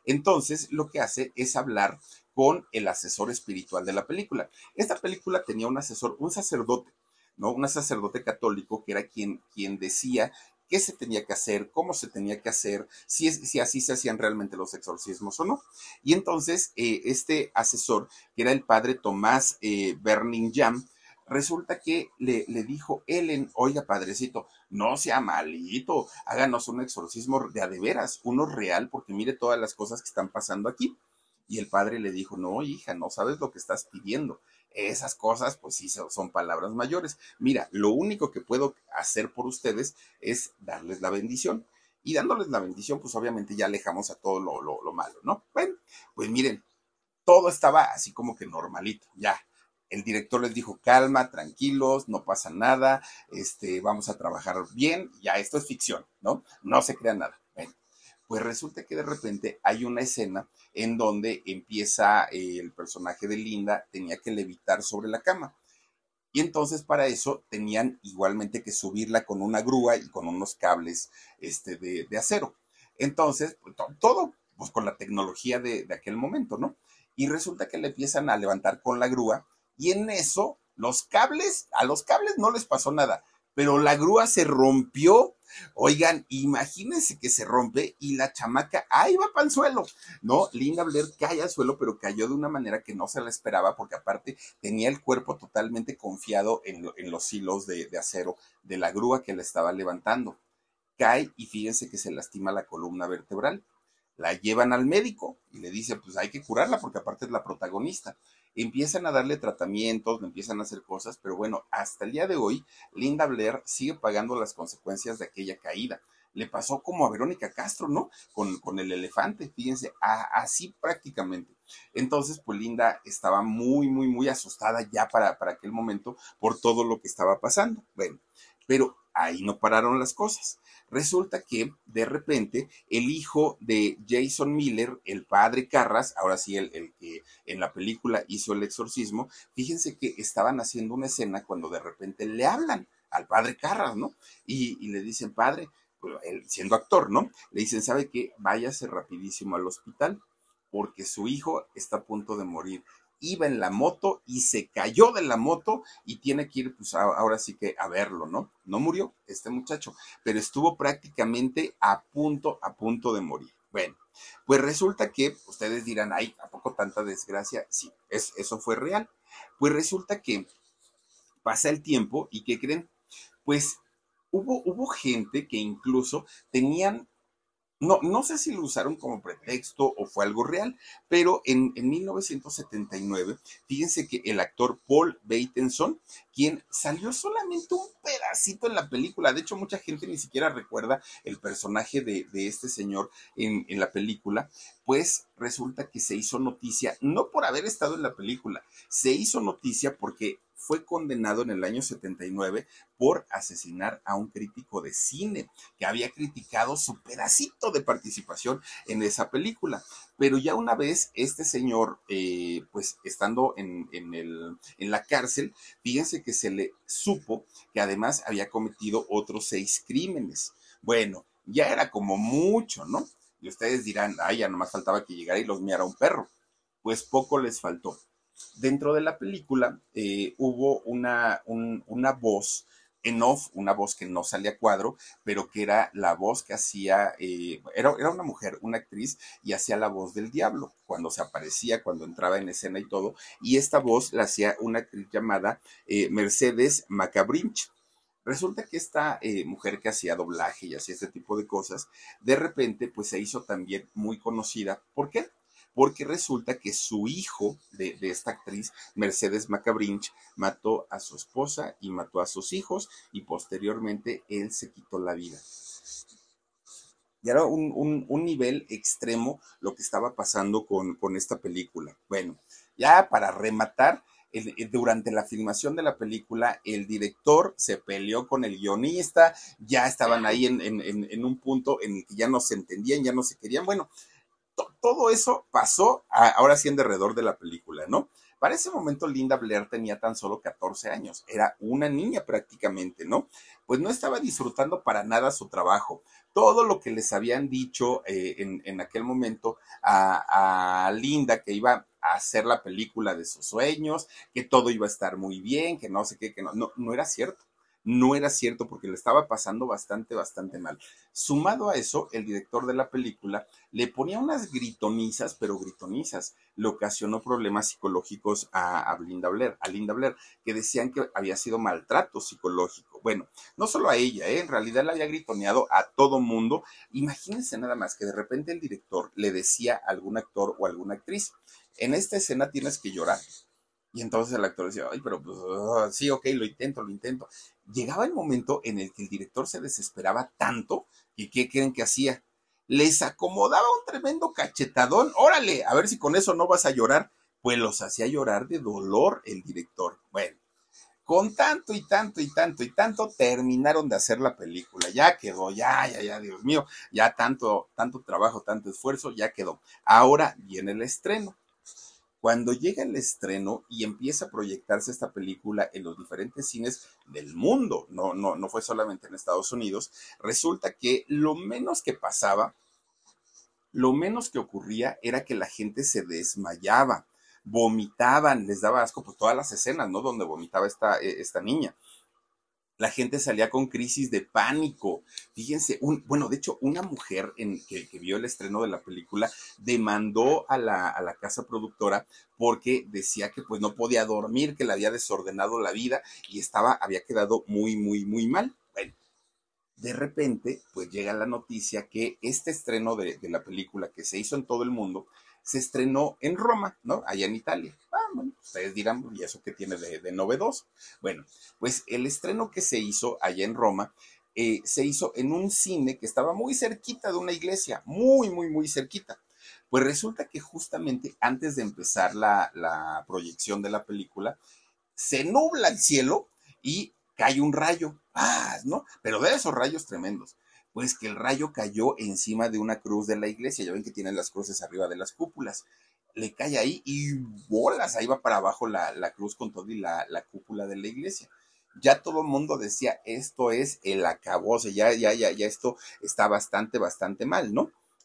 entonces lo que hace es hablar con el asesor espiritual de la película. Esta película tenía un asesor, un sacerdote, ¿no? Un sacerdote católico que era quien, quien decía qué se tenía que hacer, cómo se tenía que hacer, si, si así se hacían realmente los exorcismos o no. Y entonces eh, este asesor, que era el padre Tomás eh, Jam, resulta que le, le, dijo Ellen, oiga padrecito, no sea malito, háganos un exorcismo de a de veras, uno real, porque mire todas las cosas que están pasando aquí. Y el padre le dijo, no, hija, no sabes lo que estás pidiendo. Esas cosas, pues sí, son palabras mayores. Mira, lo único que puedo hacer por ustedes es darles la bendición. Y dándoles la bendición, pues obviamente ya alejamos a todo lo, lo, malo, ¿no? Bueno, pues miren, todo estaba así como que normalito, ya. El director les dijo, calma, tranquilos, no pasa nada, este, vamos a trabajar bien, ya esto es ficción, ¿no? No se crea nada. Bueno, pues resulta que de repente hay una escena en donde empieza eh, el personaje de Linda, tenía que levitar sobre la cama. Y entonces para eso tenían igualmente que subirla con una grúa y con unos cables este, de, acero. Entonces, pues, todo pues, con la tecnología de, de aquel momento, ¿no? Y resulta que le empiezan a levantar con la grúa y en eso los cables, a los cables no les pasó nada, pero la grúa se rompió. Oigan, imagínense que se rompe y la chamaca, ahí va para el suelo, ¿no? Linda Blair cae al suelo, pero cayó de una manera que no se la esperaba, porque aparte tenía el cuerpo totalmente confiado en, los hilos de, de acero de la grúa que la estaba levantando. Cae y fíjense que se lastima la columna vertebral. La llevan al médico y le dice, pues hay que curarla porque aparte es la protagonista empiezan a darle tratamientos, empiezan a hacer cosas, pero bueno, hasta el día de hoy, Linda Blair sigue pagando las consecuencias de aquella caída. Le pasó como a Verónica Castro, ¿no? Con, con el elefante, fíjense, así prácticamente. Entonces, pues Linda estaba muy, muy, muy asustada ya para, para aquel momento por todo lo que estaba pasando. Bueno, pero ahí no pararon las cosas. Resulta que de repente el hijo de Jason Miller, el padre Carras, ahora sí el, que en la película hizo el exorcismo, fíjense que estaban haciendo una escena cuando de repente le hablan al padre Carras, ¿no? Y, le dicen, padre, él, siendo actor, ¿no? Le dicen, ¿sabe qué? Váyase rapidísimo al hospital porque su hijo está a punto de morir iba en la moto y se cayó de la moto y tiene que ir, pues ahora sí que a verlo, ¿no? No murió este muchacho, pero estuvo prácticamente a punto, a punto de morir. Bueno, pues resulta que ustedes dirán, ay, ¿a poco tanta desgracia? Sí, es, eso fue real. Pues resulta que pasa el tiempo y ¿qué creen? Pues hubo, hubo gente que incluso tenían no, no sé si lo usaron como pretexto o fue algo real, pero en, en 1979, fíjense que el actor Paul Bateson, quien salió solamente un pedacito en la película, de hecho mucha gente ni siquiera recuerda el personaje de, de este señor en, en la película, pues resulta que se hizo noticia, no por haber estado en la película, se hizo noticia porque fue condenado en el año 79 por asesinar a un crítico de cine que había criticado su pedacito de participación en esa película. Pero ya una vez este señor, eh, pues estando en, el, en la cárcel, fíjense que se le supo que además había cometido otros seis crímenes. Bueno, ya era como mucho, ¿no? Y ustedes dirán, ay, ya nomás faltaba que llegara y los miara un perro. Pues poco les faltó dentro de la película eh, hubo una, una voz en off, una voz que no salía a cuadro, pero que era la voz que hacía, eh, era, era, una mujer, una actriz, y hacía la voz del diablo, cuando se aparecía, cuando entraba en escena y todo, y esta voz la hacía una actriz llamada eh, Mercedes Macabrinch. Resulta que esta mujer que hacía doblaje y hacía este tipo de cosas, de repente pues se hizo también muy conocida. ¿Por qué? Porque resulta que su hijo de, esta actriz, Mercedes Macabrinch, mató a su esposa y mató a sus hijos y posteriormente él se quitó la vida. Y era un, nivel extremo lo que estaba pasando con, con esta película. Bueno, ya para rematar, durante la filmación de la película, el director se peleó con el guionista, ya estaban ahí en, un punto en el que ya no se entendían, ya no se querían. Bueno, todo eso pasó ahora sí en derredor de la película, ¿no? Para ese momento Linda Blair tenía tan solo 14 años, era una niña prácticamente, ¿no? Pues no estaba disfrutando para nada su trabajo. Todo lo que les habían dicho eh, en, aquel momento a, a Linda, que iba a hacer la película de sus sueños, que todo iba a estar muy bien, que no sé qué, que no, no, no era cierto no era cierto porque le estaba pasando bastante, bastante mal. Sumado a eso, el director de la película le ponía unas gritonizas, pero gritonizas. Le ocasionó problemas psicológicos a, Linda Blair, a Linda Blair, que decían que había sido maltrato psicológico. Bueno, no solo a ella, ¿eh? en realidad le había gritoneado a todo mundo. Imagínense nada más que de repente el director le decía a algún actor o alguna actriz, en esta escena tienes que llorar. Y entonces el actor decía, ay, pero pues, ah, sí, ok, lo intento, lo intento llegaba el momento en el que el director se desesperaba tanto que ¿qué creen que hacía? Les acomodaba un tremendo cachetadón, órale, a ver si con eso no vas a llorar. Pues los hacía llorar de dolor el director. Bueno, con tanto y tanto y tanto y tanto terminaron de hacer la película. Ya quedó, ya, ya, ya, Dios mío, ya tanto, tanto trabajo, tanto esfuerzo, ya quedó. Ahora viene el estreno. Cuando llega el estreno y empieza a proyectarse esta película en los diferentes cines del mundo, no, no, no fue solamente en Estados Unidos, resulta que lo menos que pasaba, lo menos que ocurría era que la gente se desmayaba, vomitaban, les daba asco, pues todas las escenas, ¿no? Donde vomitaba esta, eh, esta niña la gente salía con crisis de pánico. Fíjense, un, bueno, de hecho, una mujer que, vio el estreno de la película demandó a la, casa productora porque decía que pues no podía dormir, que le había desordenado la vida y estaba, había quedado muy, muy, muy mal. De repente, pues llega la noticia que este estreno de, de la película que se hizo en todo el mundo, se estrenó en Roma, ¿no? Allá en Italia. Ah, bueno, ustedes dirán, ¿y eso qué tiene de, novedoso? Bueno, pues el estreno que se hizo allá en Roma eh, se hizo en un cine que estaba muy cerquita de una iglesia, muy, muy, muy cerquita. Pues resulta que justamente antes de empezar la, la proyección de la película, se nubla el cielo y cae un rayo, ah, ¿no? Pero de esos rayos tremendos pues que el rayo cayó encima de una cruz de la iglesia. Ya ven que tienen las cruces arriba de las cúpulas. Le cae ahí y bolas, ahí va para abajo la, cruz con todo y la, la, cúpula de la iglesia. Ya todo el mundo decía, esto es el acabose, ya, ya, ya, ya esto está bastante, bastante mal, ¿no?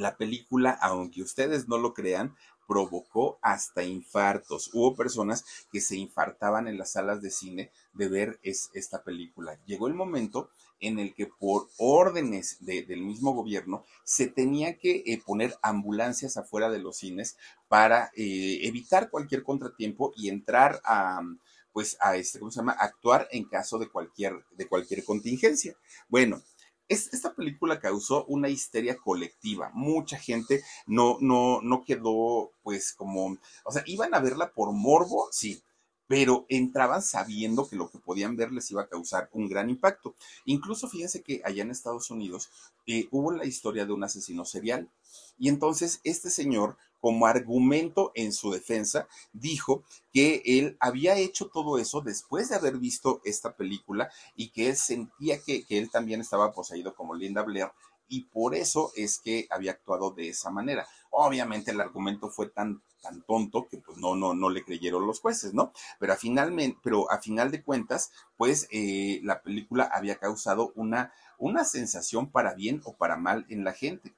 La película, aunque ustedes no lo crean, provocó hasta infartos. Hubo personas que se infartaban en las salas de cine de ver esta película. Llegó el momento en el que por órdenes del mismo gobierno se tenía que eh, poner ambulancias afuera de los cines para eh, evitar cualquier contratiempo y entrar a pues a este, ¿cómo se llama? actuar en caso de cualquier, de cualquier contingencia. Bueno, esta película causó una histeria colectiva. Mucha gente no, no, no quedó, pues, como, o sea, iban a verla por morbo, sí, pero entraban sabiendo que lo que podían ver les iba a causar un gran impacto. Incluso fíjense que allá en Estados Unidos eh, hubo la historia de un asesino serial. Y entonces este señor como argumento en su defensa, dijo que él había hecho todo eso después de haber visto esta película y que él sentía que, él también estaba poseído como Linda Blair y por eso es que había actuado de esa manera. Obviamente el argumento fue tan, tan tonto que pues no, no, no le creyeron los jueces, ¿no? Pero a, finalmente, pero a final de cuentas, pues eh, la película había causado una, una sensación para bien o para mal en la gente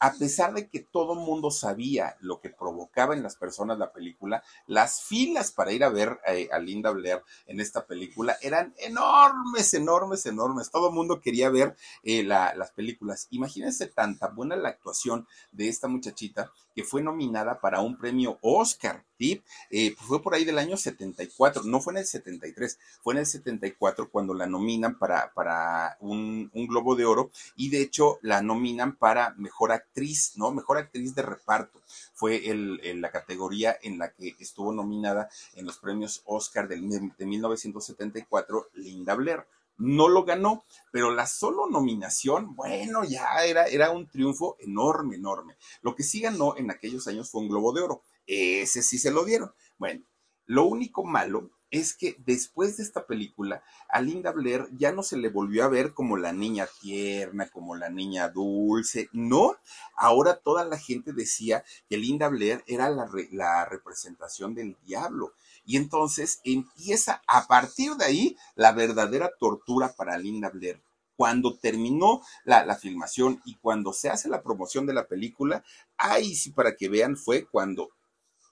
a pesar de que todo mundo sabía lo que provocaba en las personas la película, las filas para ir a ver eh, a Linda Blair en esta película eran enormes, enormes, enormes. Todo el mundo quería ver eh, las películas. Imagínense tanta buena la actuación de esta muchachita que fue nominada para un premio Oscar. ¿sí? Eh, fue por ahí del año 74, no fue en el 73, fue en el 74 cuando la nominan para, para un, un Globo de Oro y de hecho la nominan para Mejor Actriz, ¿no? Mejor Actriz de Reparto. Fue el, la categoría en la que estuvo nominada en los premios Oscar del, de 1974 Linda Blair no lo ganó, pero la solo nominación, bueno, ya era, era un triunfo enorme, enorme. Lo que sí ganó en aquellos años fue un Globo de Oro. Ese sí se lo dieron. Bueno, lo único malo es que después de esta película, a Linda Blair ya no se le volvió a ver como la niña tierna, como la niña dulce, no, ahora toda la gente decía que Linda Blair era la, la representación del diablo. Y entonces empieza a partir de ahí la verdadera tortura para Linda Blair. Cuando terminó la, filmación y cuando se hace la promoción de la película, ahí sí para que vean fue cuando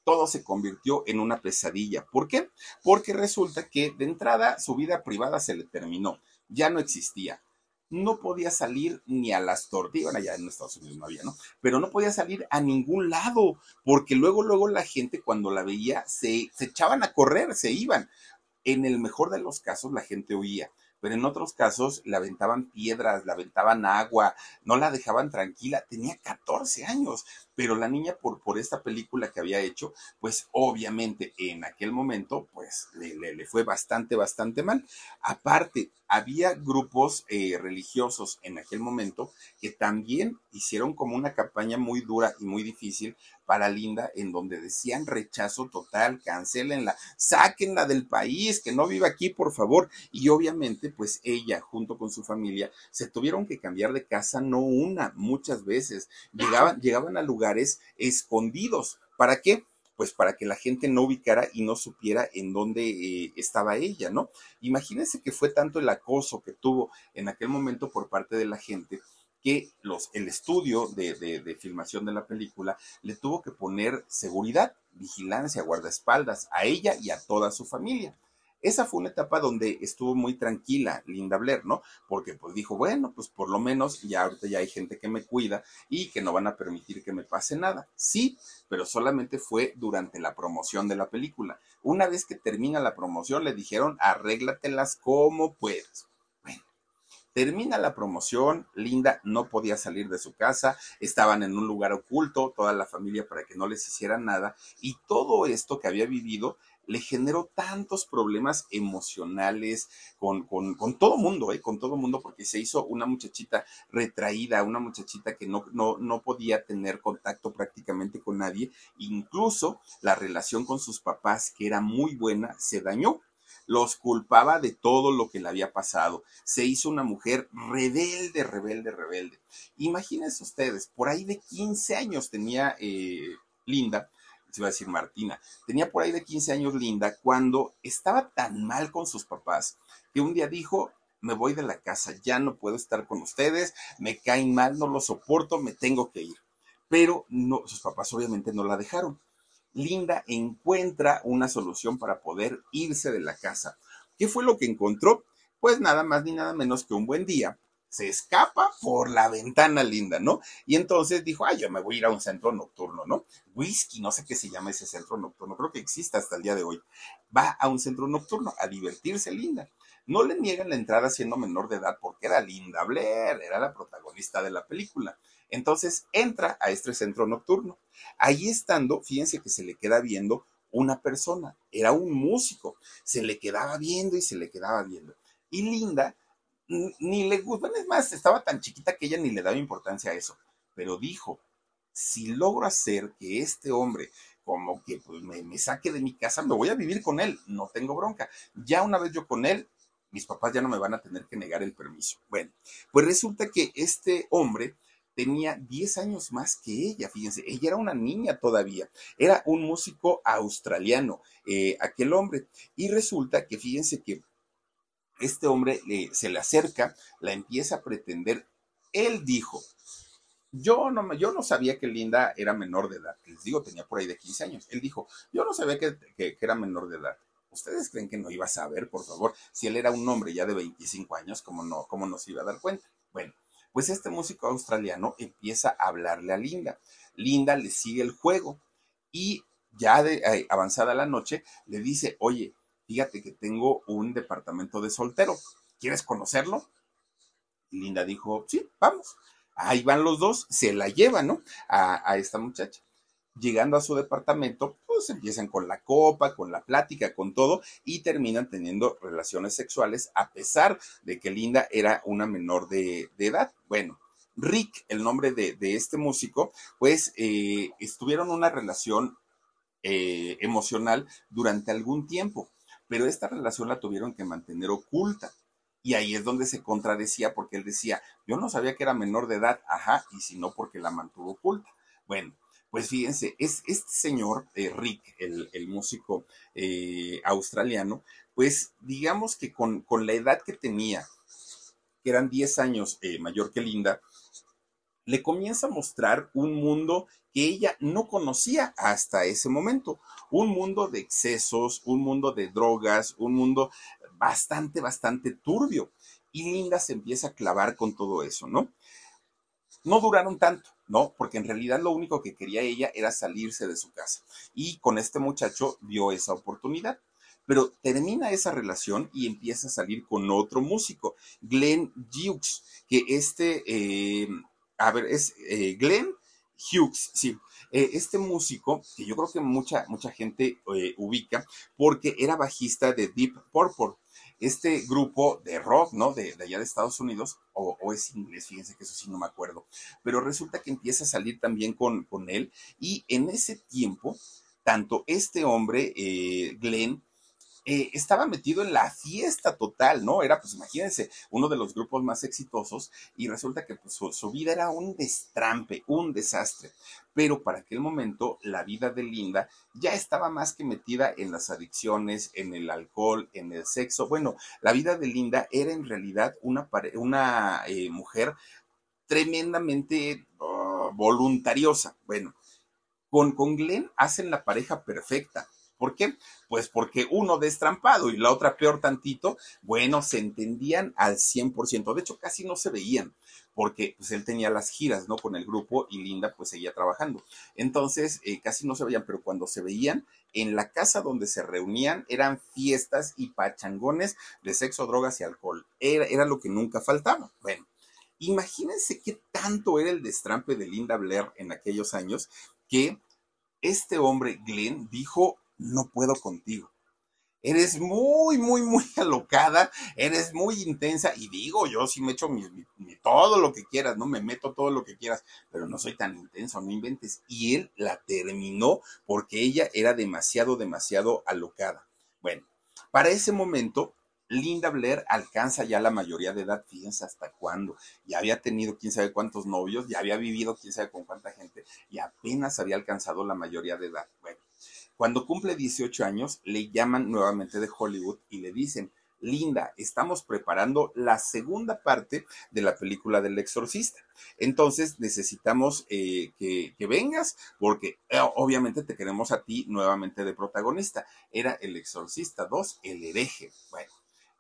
todo se convirtió en una pesadilla. ¿Por qué? Porque resulta que de entrada su vida privada se le terminó, ya no existía. No podía salir ni a las tortillas, bueno, allá en Estados Unidos no había, ¿no? Pero no podía salir a ningún lado, porque luego, luego la gente cuando la veía se, se echaban a correr, se iban. En el mejor de los casos la gente huía pero en otros casos le aventaban piedras, le aventaban agua, no la dejaban tranquila, tenía 14 años, pero la niña por, por esta película que había hecho, pues obviamente en aquel momento, pues le, le, fue bastante, bastante mal. Aparte, había grupos eh, religiosos en aquel momento que también hicieron como una campaña muy dura y muy difícil para Linda, en donde decían rechazo total, cancelenla, sáquenla del país, que no viva aquí, por favor. Y obviamente, pues ella, junto con su familia, se tuvieron que cambiar de casa, no una, muchas veces. Llegaban, llegaban a lugares escondidos. ¿Para qué? pues para que la gente no ubicara y no supiera en dónde eh, estaba ella, ¿no? Imagínense que fue tanto el acoso que tuvo en aquel momento por parte de la gente que el estudio de, de, filmación de la película le tuvo que poner seguridad, vigilancia, guardaespaldas a ella y a toda su familia. Esa fue una etapa donde estuvo muy tranquila Linda Blair, ¿no? Porque pues dijo, bueno, pues por lo menos ya ahorita ya hay gente que me cuida y que no van a permitir que me pase nada. Sí, pero solamente fue durante la promoción de la película. Una vez que termina la promoción le dijeron, arréglatelas como puedas. Termina la promoción, Linda no podía salir de su casa, estaban en un lugar oculto, toda la familia para que no les hicieran nada, y todo esto que había vivido le generó tantos problemas emocionales con, con, todo mundo, ¿eh? con todo mundo, porque se hizo una muchachita retraída, una muchachita que no, no, no podía tener contacto prácticamente con nadie, incluso la relación con sus papás, que era muy buena, se dañó los culpaba de todo lo que le había pasado. Se hizo una mujer rebelde, rebelde, rebelde. Imagínense ustedes, por ahí de 15 años tenía eh, Linda, se iba a decir Martina, tenía por ahí de 15 años Linda cuando estaba tan mal con sus papás que un día dijo, me voy de la casa, ya no puedo estar con ustedes, me caen mal, no lo soporto, me tengo que ir. Pero no, sus papás obviamente no la dejaron. Linda encuentra una solución para poder irse de la casa. ¿Qué fue lo que encontró? Pues nada más ni nada menos que un buen día. Se escapa por la ventana linda, ¿no? Y entonces dijo, ay, yo me voy a ir a un centro nocturno, ¿no? Whisky, no sé qué se llama ese centro nocturno, creo que existe hasta el día de hoy. Va a un centro nocturno a divertirse linda. No le niegan la entrada siendo menor de edad porque era Linda Blair, era la protagonista de la película. Entonces entra a este centro nocturno. Ahí estando, fíjense que se le queda viendo una persona, era un músico, se le quedaba viendo y se le quedaba viendo. Y Linda ni le gustó, es más, estaba tan chiquita que ella ni le daba importancia a eso, pero dijo, si logro hacer que este hombre como que pues, me, me, saque de mi casa, me voy a vivir con él, no tengo bronca. Ya una vez yo con él, mis papás ya no me van a tener que negar el permiso. Bueno, pues resulta que este hombre tenía 10 años más que ella, fíjense, ella era una niña todavía, era un músico australiano, eh, aquel hombre, y resulta que fíjense que este hombre se le acerca, la empieza a pretender, él dijo, yo no, yo no sabía que Linda era menor de edad. Les digo, tenía por ahí de 15 años. Él dijo, yo no sabía que, que era menor de edad. ¿Ustedes creen que no iba a saber, por favor? Si él era un hombre ya de 25 años, ¿cómo no, cómo no se iba a dar cuenta? Bueno, pues este músico australiano empieza a hablarle a Linda. Linda le sigue el juego y ya de eh, avanzada la noche le dice, oye, fíjate que tengo un departamento de soltero, ¿quieres conocerlo? Linda dijo, sí, vamos. Ahí van los dos, se la llevan, ¿no? a esta muchacha llegando a su departamento, pues empiezan con la copa, con la plática, con todo, y terminan teniendo relaciones sexuales, a pesar de que Linda era una menor de, edad. Bueno, Rick, el nombre de, este músico, pues eh, estuvieron una relación eh, emocional durante algún tiempo, pero esta relación la tuvieron que mantener oculta. Y ahí es donde se contradecía porque él decía, yo no sabía que era menor de edad, ajá, y si no porque la mantuvo oculta. Bueno, pues fíjense, es, este señor, eh, Rick, el, músico eh, australiano, pues digamos que con, la edad que tenía, que eran 10 años eh, mayor que Linda, le comienza a mostrar un mundo que ella no conocía hasta ese momento. Un mundo de excesos, un mundo de drogas, un mundo bastante, bastante turbio. Y Linda se empieza a clavar con todo eso, ¿no? No duraron tanto, ¿no? Porque en realidad lo único que quería ella era salirse de su casa. Y con este muchacho vio esa oportunidad. Pero termina esa relación y empieza a salir con otro músico, Glenn Hughes, que este, eh, a ver, es eh, Glenn Hughes, sí. Eh, este músico, que yo creo que mucha, mucha gente ubica, porque era bajista de Deep Purple este grupo de rock, ¿no? De, allá de Estados Unidos, o, es inglés, fíjense que eso sí no me acuerdo, pero resulta que empieza a salir también con, con él y en ese tiempo, tanto este hombre, eh, Glenn, eh, estaba metido en la fiesta total, ¿no? Era, pues imagínense, uno de los grupos más exitosos y resulta que pues, su, vida era un destrampe, un desastre. Pero para aquel momento la vida de Linda ya estaba más que metida en las adicciones, en el alcohol, en el sexo. Bueno, la vida de Linda era en realidad una, eh, mujer tremendamente oh, voluntariosa. Bueno, con, con Glenn hacen la pareja perfecta ¿Por qué? Pues porque uno destrampado y la otra peor tantito, bueno, se entendían al 100%. De hecho, casi no se veían porque pues él tenía las giras, ¿no? Con el grupo y Linda pues seguía trabajando. Entonces, eh, casi no se veían, pero cuando se veían, en la casa donde se reunían eran fiestas y pachangones de sexo, drogas y alcohol. Era, era lo que nunca faltaba. Bueno, imagínense qué tanto era el destrampe de Linda Blair en aquellos años que este hombre, Glenn, dijo no puedo contigo. Eres muy, muy, muy alocada, eres muy intensa y digo, yo sí me echo mi, todo lo que quieras, ¿no? Me meto todo lo que quieras, pero no soy tan intenso, no inventes. Y él la terminó porque ella era demasiado, demasiado alocada. Bueno, para ese momento, Linda Blair alcanza ya la mayoría de edad, fíjense hasta cuándo. Ya había tenido quién sabe cuántos novios, ya había vivido quién sabe con cuánta gente y apenas había alcanzado la mayoría de edad. Bueno, cuando cumple 18 años, le llaman nuevamente de Hollywood y le dicen, Linda, estamos preparando la segunda parte de la película del exorcista. Entonces necesitamos eh, que, vengas porque eh, obviamente te queremos a ti nuevamente de protagonista. Era el exorcista 2, el hereje. Bueno,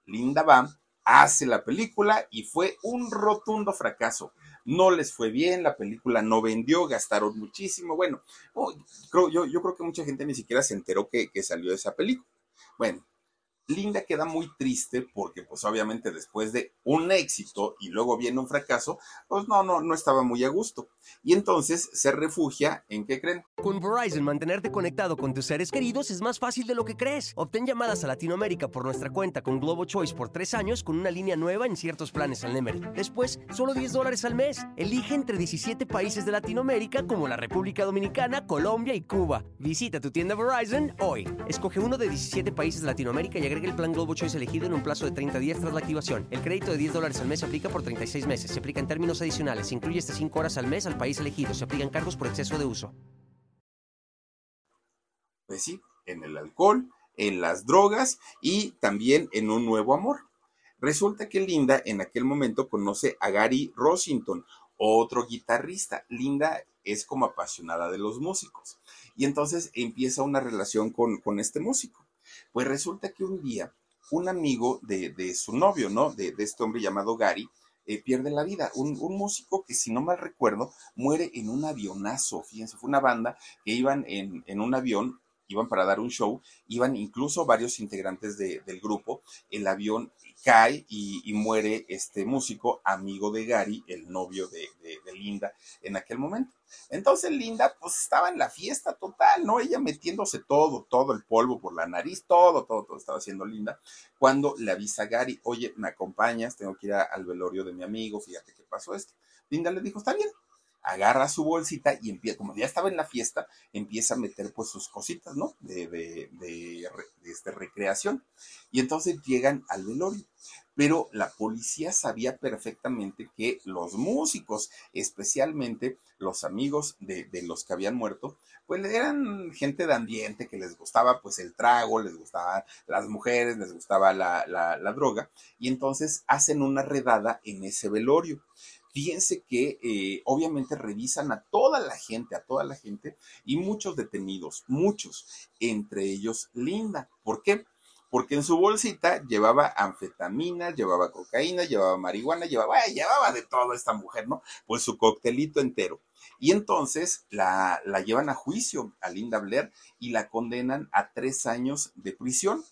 Linda va, hace la película y fue un rotundo fracaso no les fue bien, la película no vendió, gastaron muchísimo. Bueno, yo, yo, creo que mucha gente ni siquiera se enteró que, que salió esa película. Bueno, Linda queda muy triste porque pues obviamente después de un éxito y luego viene un fracaso, pues no, no, no estaba muy a gusto. Y entonces se refugia en qué creen. Con Verizon mantenerte conectado con tus seres queridos es más fácil de lo que crees. Obtén llamadas a Latinoamérica por nuestra cuenta con Globo Choice por tres años con una línea nueva en ciertos planes al Nemery. Después, solo 10 dólares al mes. Elige entre 17 países de Latinoamérica como la República Dominicana, Colombia y Cuba. Visita tu tienda Verizon hoy. Escoge uno de 17 países de Latinoamérica y el plan Globo Choice elegido en un plazo de 30 días tras la activación. El crédito de 10 dólares al mes se aplica por 36 meses. Se aplica en términos adicionales. Se incluye hasta 5 horas al mes al país elegido. Se aplican cargos por exceso de uso. Pues sí, en el alcohol, en las drogas y también en un nuevo amor. Resulta que Linda en aquel momento conoce a Gary Rosington, otro guitarrista. Linda es como apasionada de los músicos. Y entonces empieza una relación con, con este músico. Pues resulta que un día un amigo de, de su novio, ¿no? De, de, este hombre llamado Gary, eh, pierde la vida. Un, un, músico que, si no mal recuerdo, muere en un avionazo. Fíjense, fue una banda que iban en, en un avión iban para dar un show, iban incluso varios integrantes de, del grupo, el avión cae y, muere este músico, amigo de Gary, el novio de, de, Linda en aquel momento. Entonces Linda pues estaba en la fiesta total, ¿no? Ella metiéndose todo, todo el polvo por la nariz, todo, todo, todo estaba haciendo Linda, cuando le avisa Gary, oye, me acompañas, tengo que ir al velorio de mi amigo, fíjate qué pasó esto. Linda le dijo, está bien, agarra su bolsita y empieza, como ya estaba en la fiesta, empieza a meter pues sus cositas, ¿no? De, de, de, de este, recreación. Y entonces llegan al velorio. Pero la policía sabía perfectamente que los músicos, especialmente los amigos de, los que habían muerto, pues eran gente de ambiente que les gustaba pues el trago, les gustaban las mujeres, les gustaba la, la droga, y entonces hacen una redada en ese velorio fíjense que eh, obviamente revisan a toda la gente, a toda la gente, y muchos detenidos, muchos, entre ellos Linda. ¿Por qué? Porque en su bolsita llevaba anfetaminas, llevaba cocaína, llevaba marihuana, llevaba, llevaba de todo esta mujer, ¿no? Pues su coctelito entero. Y entonces la, la llevan a juicio a Linda Blair y la condenan a tres años de prisión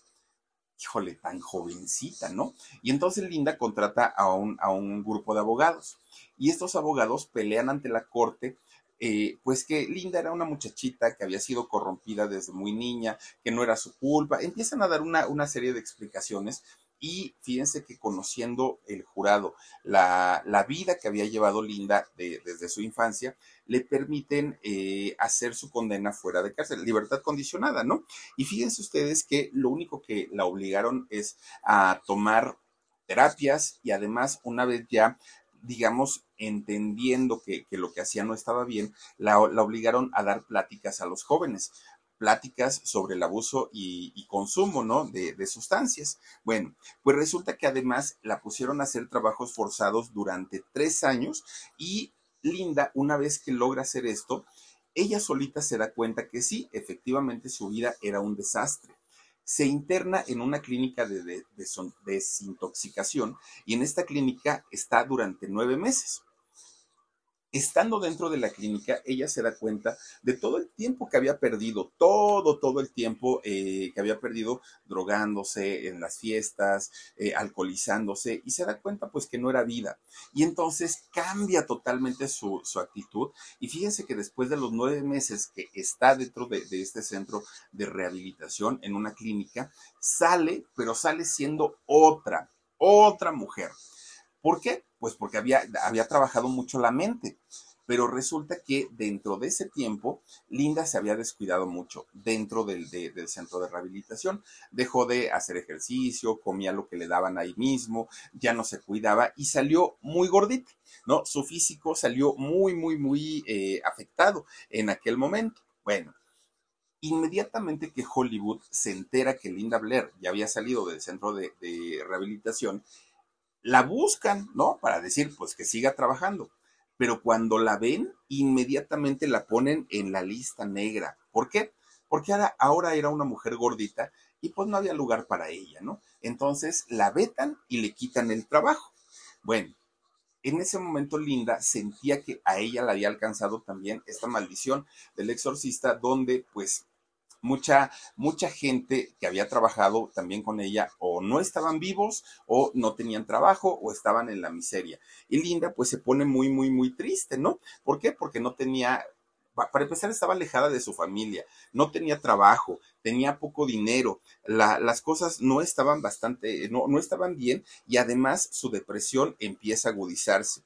híjole, tan jovencita, ¿no? Y entonces Linda contrata a un, a un grupo de abogados y estos abogados pelean ante la corte eh, pues que Linda era una muchachita que había sido corrompida desde muy niña, que no era su culpa. Empiezan a dar una, una serie de explicaciones y fíjense que conociendo el jurado la, la vida que había llevado Linda de, desde su infancia, le permiten eh, hacer su condena fuera de cárcel, libertad condicionada, ¿no? Y fíjense ustedes que lo único que la obligaron es a tomar terapias y además una vez ya digamos, entendiendo que, que, lo que hacía no estaba bien, la, la, obligaron a dar pláticas a los jóvenes, pláticas sobre el abuso y, consumo, ¿no? De, sustancias. Bueno, pues resulta que además la pusieron a hacer trabajos forzados durante tres años y Linda, una vez que logra hacer esto, ella solita se da cuenta que sí, efectivamente su vida era un desastre se interna en una clínica de, desintoxicación y en esta clínica está durante nueve meses. Estando dentro de la clínica, ella se da cuenta de todo el tiempo que había perdido, todo, todo el tiempo eh, que había perdido drogándose en las fiestas, eh, alcoholizándose, y se da cuenta pues que no era vida. Y entonces cambia totalmente su, su actitud. Y fíjense que después de los nueve meses que está dentro de, de este centro de rehabilitación en una clínica, sale, pero sale siendo otra, otra mujer. ¿Por qué? Pues porque había, había trabajado mucho la mente. Pero resulta que dentro de ese tiempo, Linda se había descuidado mucho dentro del, de, del, centro de rehabilitación. Dejó de hacer ejercicio, comía lo que le daban ahí mismo, ya no se cuidaba y salió muy gordita, ¿no? Su físico salió muy, muy, muy eh, afectado en aquel momento. Bueno, inmediatamente que Hollywood se entera que Linda Blair ya había salido del centro de rehabilitación, la buscan, ¿no? Para decir, pues que siga trabajando. Pero cuando la ven, inmediatamente la ponen en la lista negra. ¿Por qué? Porque ahora, ahora era una mujer gordita y pues no había lugar para ella, ¿no? Entonces la vetan y le quitan el trabajo. Bueno, en ese momento Linda sentía que a ella la había alcanzado también esta maldición del exorcista, donde pues mucha, mucha gente que había trabajado también con ella o no estaban vivos o no tenían trabajo o estaban en la miseria. Y Linda pues se pone muy, muy, muy triste, ¿no? ¿Por qué? Porque no tenía para empezar estaba alejada de su familia, no tenía trabajo, tenía poco dinero, la, las cosas no estaban bastante, no, no estaban bien y además su depresión empieza a agudizarse.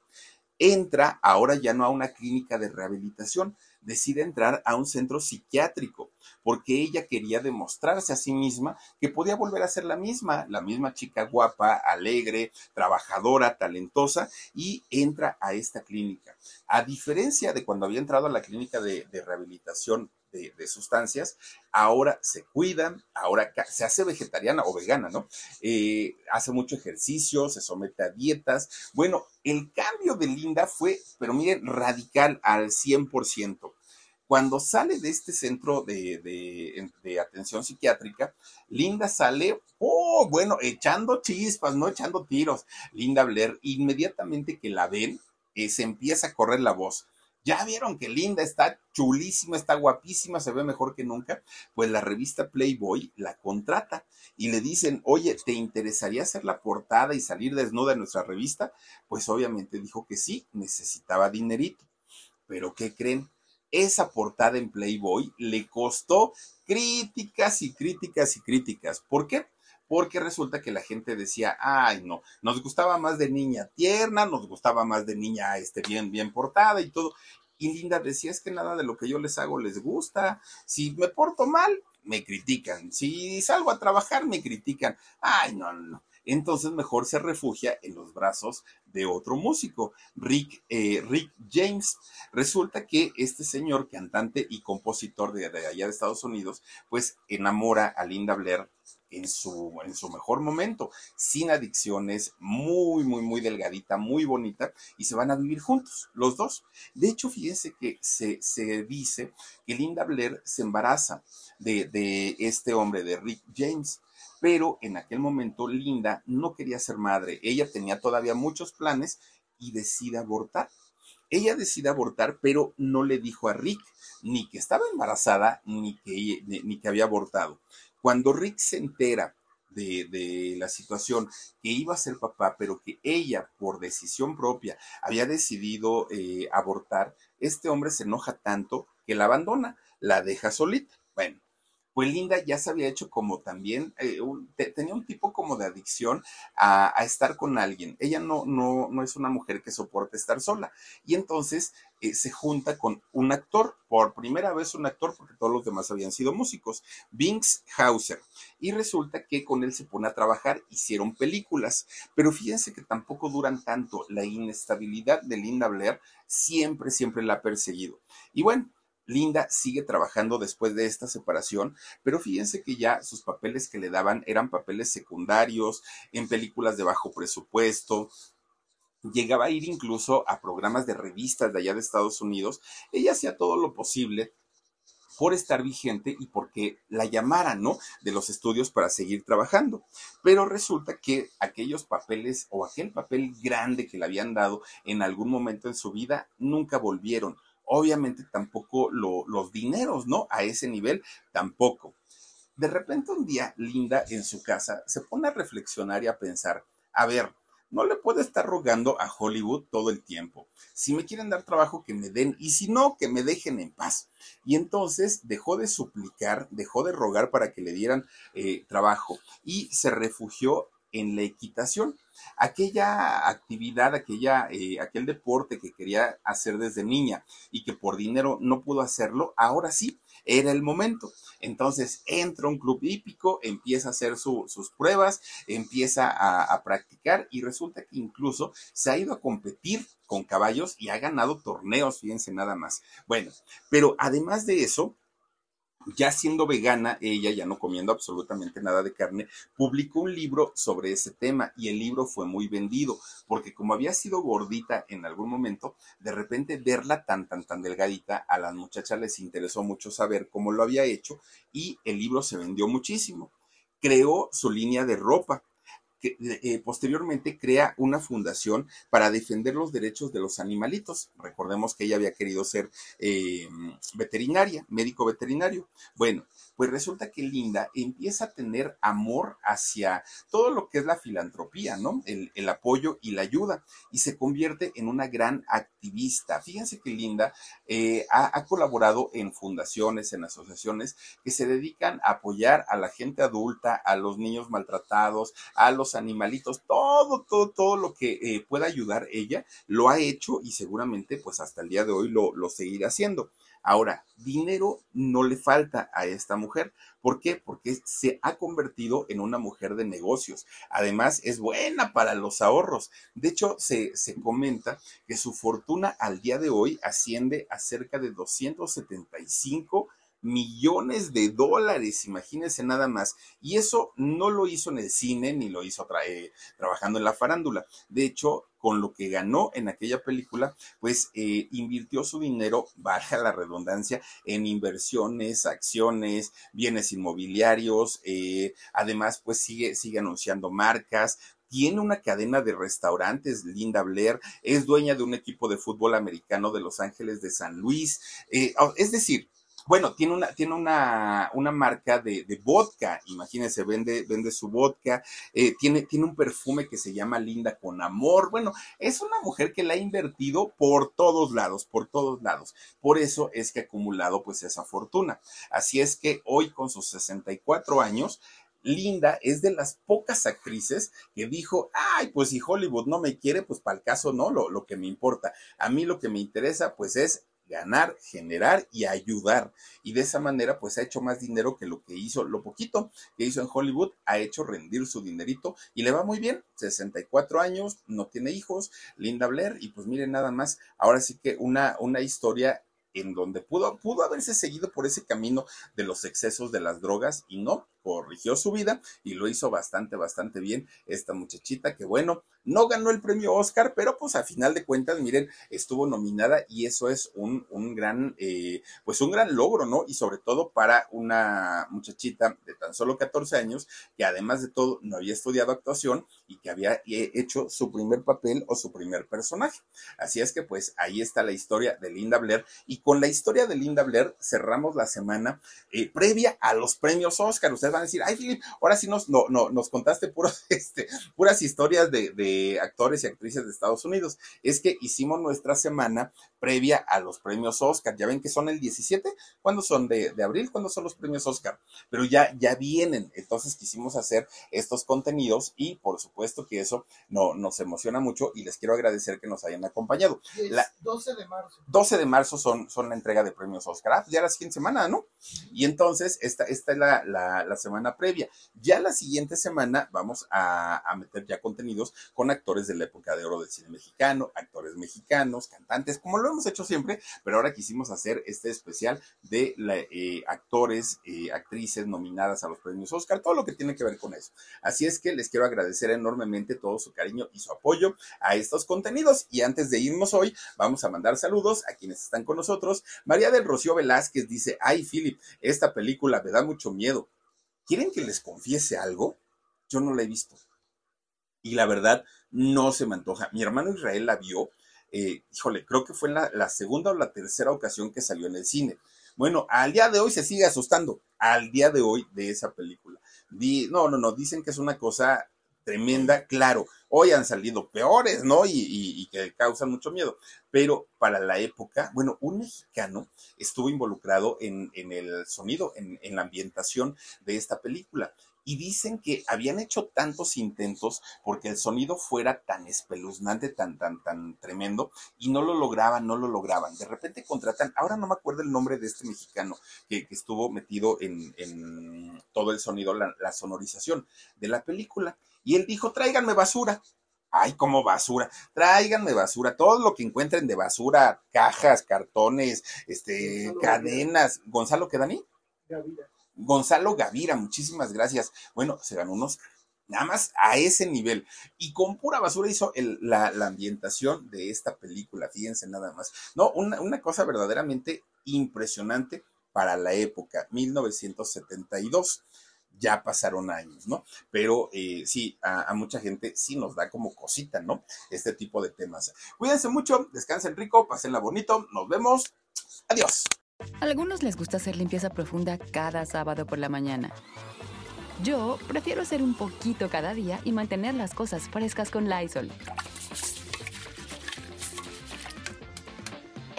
Entra ahora ya no a una clínica de rehabilitación, decide entrar a un centro psiquiátrico porque ella quería demostrarse a sí misma que podía volver a ser la misma, la misma chica guapa, alegre, trabajadora, talentosa y entra a esta clínica. A diferencia de cuando había entrado a la clínica de, de rehabilitación de, sustancias, ahora se cuida, ahora se hace vegetariana o vegana, ¿no? Eh, hace mucho ejercicio, se somete a dietas. Bueno, el cambio de Linda fue, pero miren, radical al 100%. Cuando sale de este centro de, atención psiquiátrica, Linda sale, oh, bueno, echando chispas, no echando tiros. Linda Blair, inmediatamente que la ven, eh, se empieza a correr la voz. Ya vieron que Linda está chulísima, está guapísima, se ve mejor que nunca. Pues la revista Playboy la contrata y le dicen, oye, ¿te interesaría hacer la portada y salir desnuda en nuestra revista? Pues obviamente dijo que sí, necesitaba dinerito. Pero ¿qué creen? esa portada en Playboy le costó críticas y críticas y críticas. ¿Por qué? Porque resulta que la gente decía, ay, no, nos gustaba más de niña tierna, nos gustaba más de niña este, bien, bien portada y todo. Y Linda decía, es que nada de lo que yo les hago les gusta. Si me porto mal, me critican. Si salgo a trabajar, me critican. Ay, no, no, no entonces mejor se refugia en los brazos de otro músico, Rick, eh, Rick James. Resulta que este señor, cantante y compositor de, allá de Estados Unidos, pues enamora a Linda Blair en su, en su mejor momento, sin adicciones, muy, muy, muy delgadita, muy bonita, y se van a vivir juntos, los dos. De hecho, fíjense que se, dice que Linda Blair se embaraza de, de este hombre, de Rick James pero en aquel momento Linda no quería ser madre, ella tenía todavía muchos planes y decide abortar. Ella decide abortar, pero no le dijo a Rick ni que estaba embarazada ni que, ni que había abortado. Cuando Rick se entera de, la situación, que iba a ser papá, pero que ella, por decisión propia, había decidido eh, abortar, este hombre se enoja tanto que la abandona, la deja solita. Bueno, pues Linda ya se había hecho como también, eh, tenía un tipo como de adicción a, estar con alguien. Ella no, no, no es una mujer que soporte estar sola. Y entonces eh, se junta con un actor, por primera vez un actor, porque todos los demás habían sido músicos, Binks Hauser. Y resulta que con él se pone a trabajar, hicieron películas. Pero fíjense que tampoco duran tanto. La inestabilidad de Linda Blair siempre, siempre la ha perseguido. Y bueno, Linda sigue trabajando después de esta separación, pero fíjense que ya sus papeles que le daban eran papeles secundarios, en películas de bajo presupuesto, llegaba a ir incluso a programas de revistas de allá de Estados Unidos. Ella hacía todo lo posible por estar vigente y porque la llamaran, ¿no? De los estudios para seguir trabajando. Pero resulta que aquellos papeles o aquel papel grande que le habían dado en algún momento en su vida nunca volvieron obviamente tampoco los dineros, ¿no? A ese nivel tampoco. De repente un día, Linda en su casa se pone a reflexionar y a pensar, a ver, no le puedo estar rogando a Hollywood todo el tiempo. Si me quieren dar trabajo, que me den, y si no, que me dejen en paz. Y entonces dejó de suplicar, dejó de rogar para que le dieran eh, trabajo y se refugió en la equitación. Aquella actividad, aquella, eh, aquel deporte que quería hacer desde niña y que por dinero no pudo hacerlo, ahora sí, era el momento. Entonces entra un club hípico, empieza a hacer sus pruebas, empieza a, a practicar y resulta que incluso se ha ido a competir con caballos y ha ganado torneos, fíjense nada más. Bueno, pero además de eso, ya siendo vegana, ella ya no comiendo absolutamente nada de carne, publicó un libro sobre ese tema y el libro fue muy vendido, porque como había sido gordita en algún momento, de repente verla tan, tan, tan delgadita, a las muchachas les interesó mucho saber cómo lo había hecho y el libro se vendió muchísimo. Creó su línea de ropa que eh, posteriormente crea una fundación para defender los derechos de los animalitos. Recordemos que ella había querido ser eh, veterinaria, médico veterinario. Bueno, pues resulta que Linda empieza a tener amor hacia todo lo que es la filantropía, ¿no? El, apoyo y la ayuda, y se convierte en una gran activista. Fíjense que Linda eh, ha, colaborado en fundaciones, en asociaciones que se dedican a apoyar a la gente adulta, a los niños maltratados, a los animalitos, todo, todo, todo lo que eh, pueda ayudar ella, lo ha hecho y seguramente pues hasta el día de hoy lo, lo seguirá haciendo. Ahora, dinero no le falta a esta mujer. ¿Por qué? Porque se ha convertido en una mujer de negocios. Además, es buena para los ahorros. De hecho, se, se comenta que su fortuna al día de hoy asciende a cerca de 275 millones de dólares, imagínense nada más. Y eso no lo hizo en el cine ni lo hizo eh, trabajando en la farándula. De hecho, con lo que ganó en aquella película, pues eh, invirtió su dinero, baja la redundancia, en inversiones, acciones, bienes inmobiliarios, eh, además pues sigue, sigue anunciando marcas, tiene una cadena de restaurantes, Linda Blair, es dueña de un equipo de fútbol americano de Los Ángeles de San Luis, eh, es decir, bueno, tiene una, tiene una, una marca de, de, vodka, imagínense, vende, vende su vodka, eh, tiene, tiene un perfume que se llama Linda con Amor. Bueno, es una mujer que la ha invertido por todos lados, por todos lados. Por eso es que ha acumulado pues esa fortuna. Así es que hoy con sus 64 años, Linda es de las pocas actrices que dijo, ay, pues si Hollywood no me quiere, pues para el caso no, lo, lo que me importa. A mí lo que me interesa, pues es ganar, generar y ayudar. Y de esa manera, pues ha hecho más dinero que lo que hizo, lo poquito que hizo en Hollywood, ha hecho rendir su dinerito y le va muy bien. 64 años, no tiene hijos, Linda Blair, y pues miren nada más, ahora sí que una, una historia en donde pudo, pudo haberse seguido por ese camino de los excesos de las drogas y no, corrigió su vida y lo hizo bastante, bastante bien esta muchachita que bueno, no ganó el premio Oscar, pero pues a final de cuentas, miren, estuvo nominada y eso es un, un gran, eh, pues un gran logro, ¿no? Y sobre todo para una muchachita de tan solo 14 años que además de todo no había estudiado actuación y que había eh, hecho su primer papel o su primer personaje. Así es que pues ahí está la historia de Linda Blair y con la historia de Linda Blair cerramos la semana eh, previa a los premios Oscar. Ustedes van a decir, ay, Philip, ahora sí nos, no, no, nos contaste puros, este, puras historias de, de, actores y actrices de Estados Unidos. Es que hicimos nuestra semana previa a los premios Oscar. Ya ven que son el 17, ¿cuándo son? De, de abril, ¿cuándo son los premios Oscar? Pero ya, ya vienen. Entonces quisimos hacer estos contenidos y por supuesto que eso no, nos emociona mucho y les quiero agradecer que nos hayan acompañado. La, 12 de marzo. 12 de marzo son, son la entrega de premios Oscar. Ah, ya la siguiente semana, ¿no? Y entonces, esta, esta es la, la, la semana previa. Ya la siguiente semana vamos a, meter ya contenidos con actores de la época de oro del cine mexicano, actores mexicanos, cantantes, como lo hemos hecho siempre, pero ahora quisimos hacer este especial de eh, actores, eh, actrices nominadas a los premios Oscar, todo lo que tiene que ver con eso. Así es que les quiero agradecer enormemente todo su cariño y su apoyo a estos contenidos. Y antes de irnos hoy, vamos a mandar saludos a quienes están con nosotros. María del Rocío Velázquez dice, ay, Philip, esta película me da mucho miedo. ¿Quieren que les confiese algo? Yo no la he visto. Y la verdad, no se me antoja. Mi hermano Israel la vio. Eh, híjole, creo que fue la, segunda o la tercera ocasión que salió en el cine. Bueno, al día de hoy se sigue asustando. Al día de hoy de esa película. Di, no, no, no, dicen que es una cosa tremenda, claro, hoy han salido peores, ¿no? Y, que causan mucho miedo, pero para la época, bueno, un mexicano estuvo involucrado en, el sonido, en, la ambientación de esta película. Y dicen que habían hecho tantos intentos porque el sonido fuera tan espeluznante, tan, tan, tan tremendo, y no lo lograban, no lo lograban. De repente contratan, ahora no me acuerdo el nombre de este mexicano que, estuvo metido en, en, todo el sonido, la, la sonorización de la película y él dijo, tráiganme basura. Ay, como basura. Tráiganme basura. Todo lo que encuentren de basura, cajas, cartones, este, Gonzalo cadenas. Gavira. ¿Gonzalo qué, Dani? Gavira. Gonzalo Gavira, muchísimas gracias. Bueno, se ganó unos nada más a ese nivel. Y con pura basura hizo el, la, la, ambientación de esta película, fíjense nada más. No, una, una cosa verdaderamente impresionante para la época, 1972 ya pasaron años, ¿no? Pero eh, sí, a, a, mucha gente sí nos da como cosita, ¿no? Este tipo de temas. Cuídense mucho, descansen rico, pásenla bonito, nos vemos. Adiós. A algunos les gusta hacer limpieza profunda cada sábado por la mañana. Yo prefiero hacer un poquito cada día y mantener las cosas frescas con Lysol.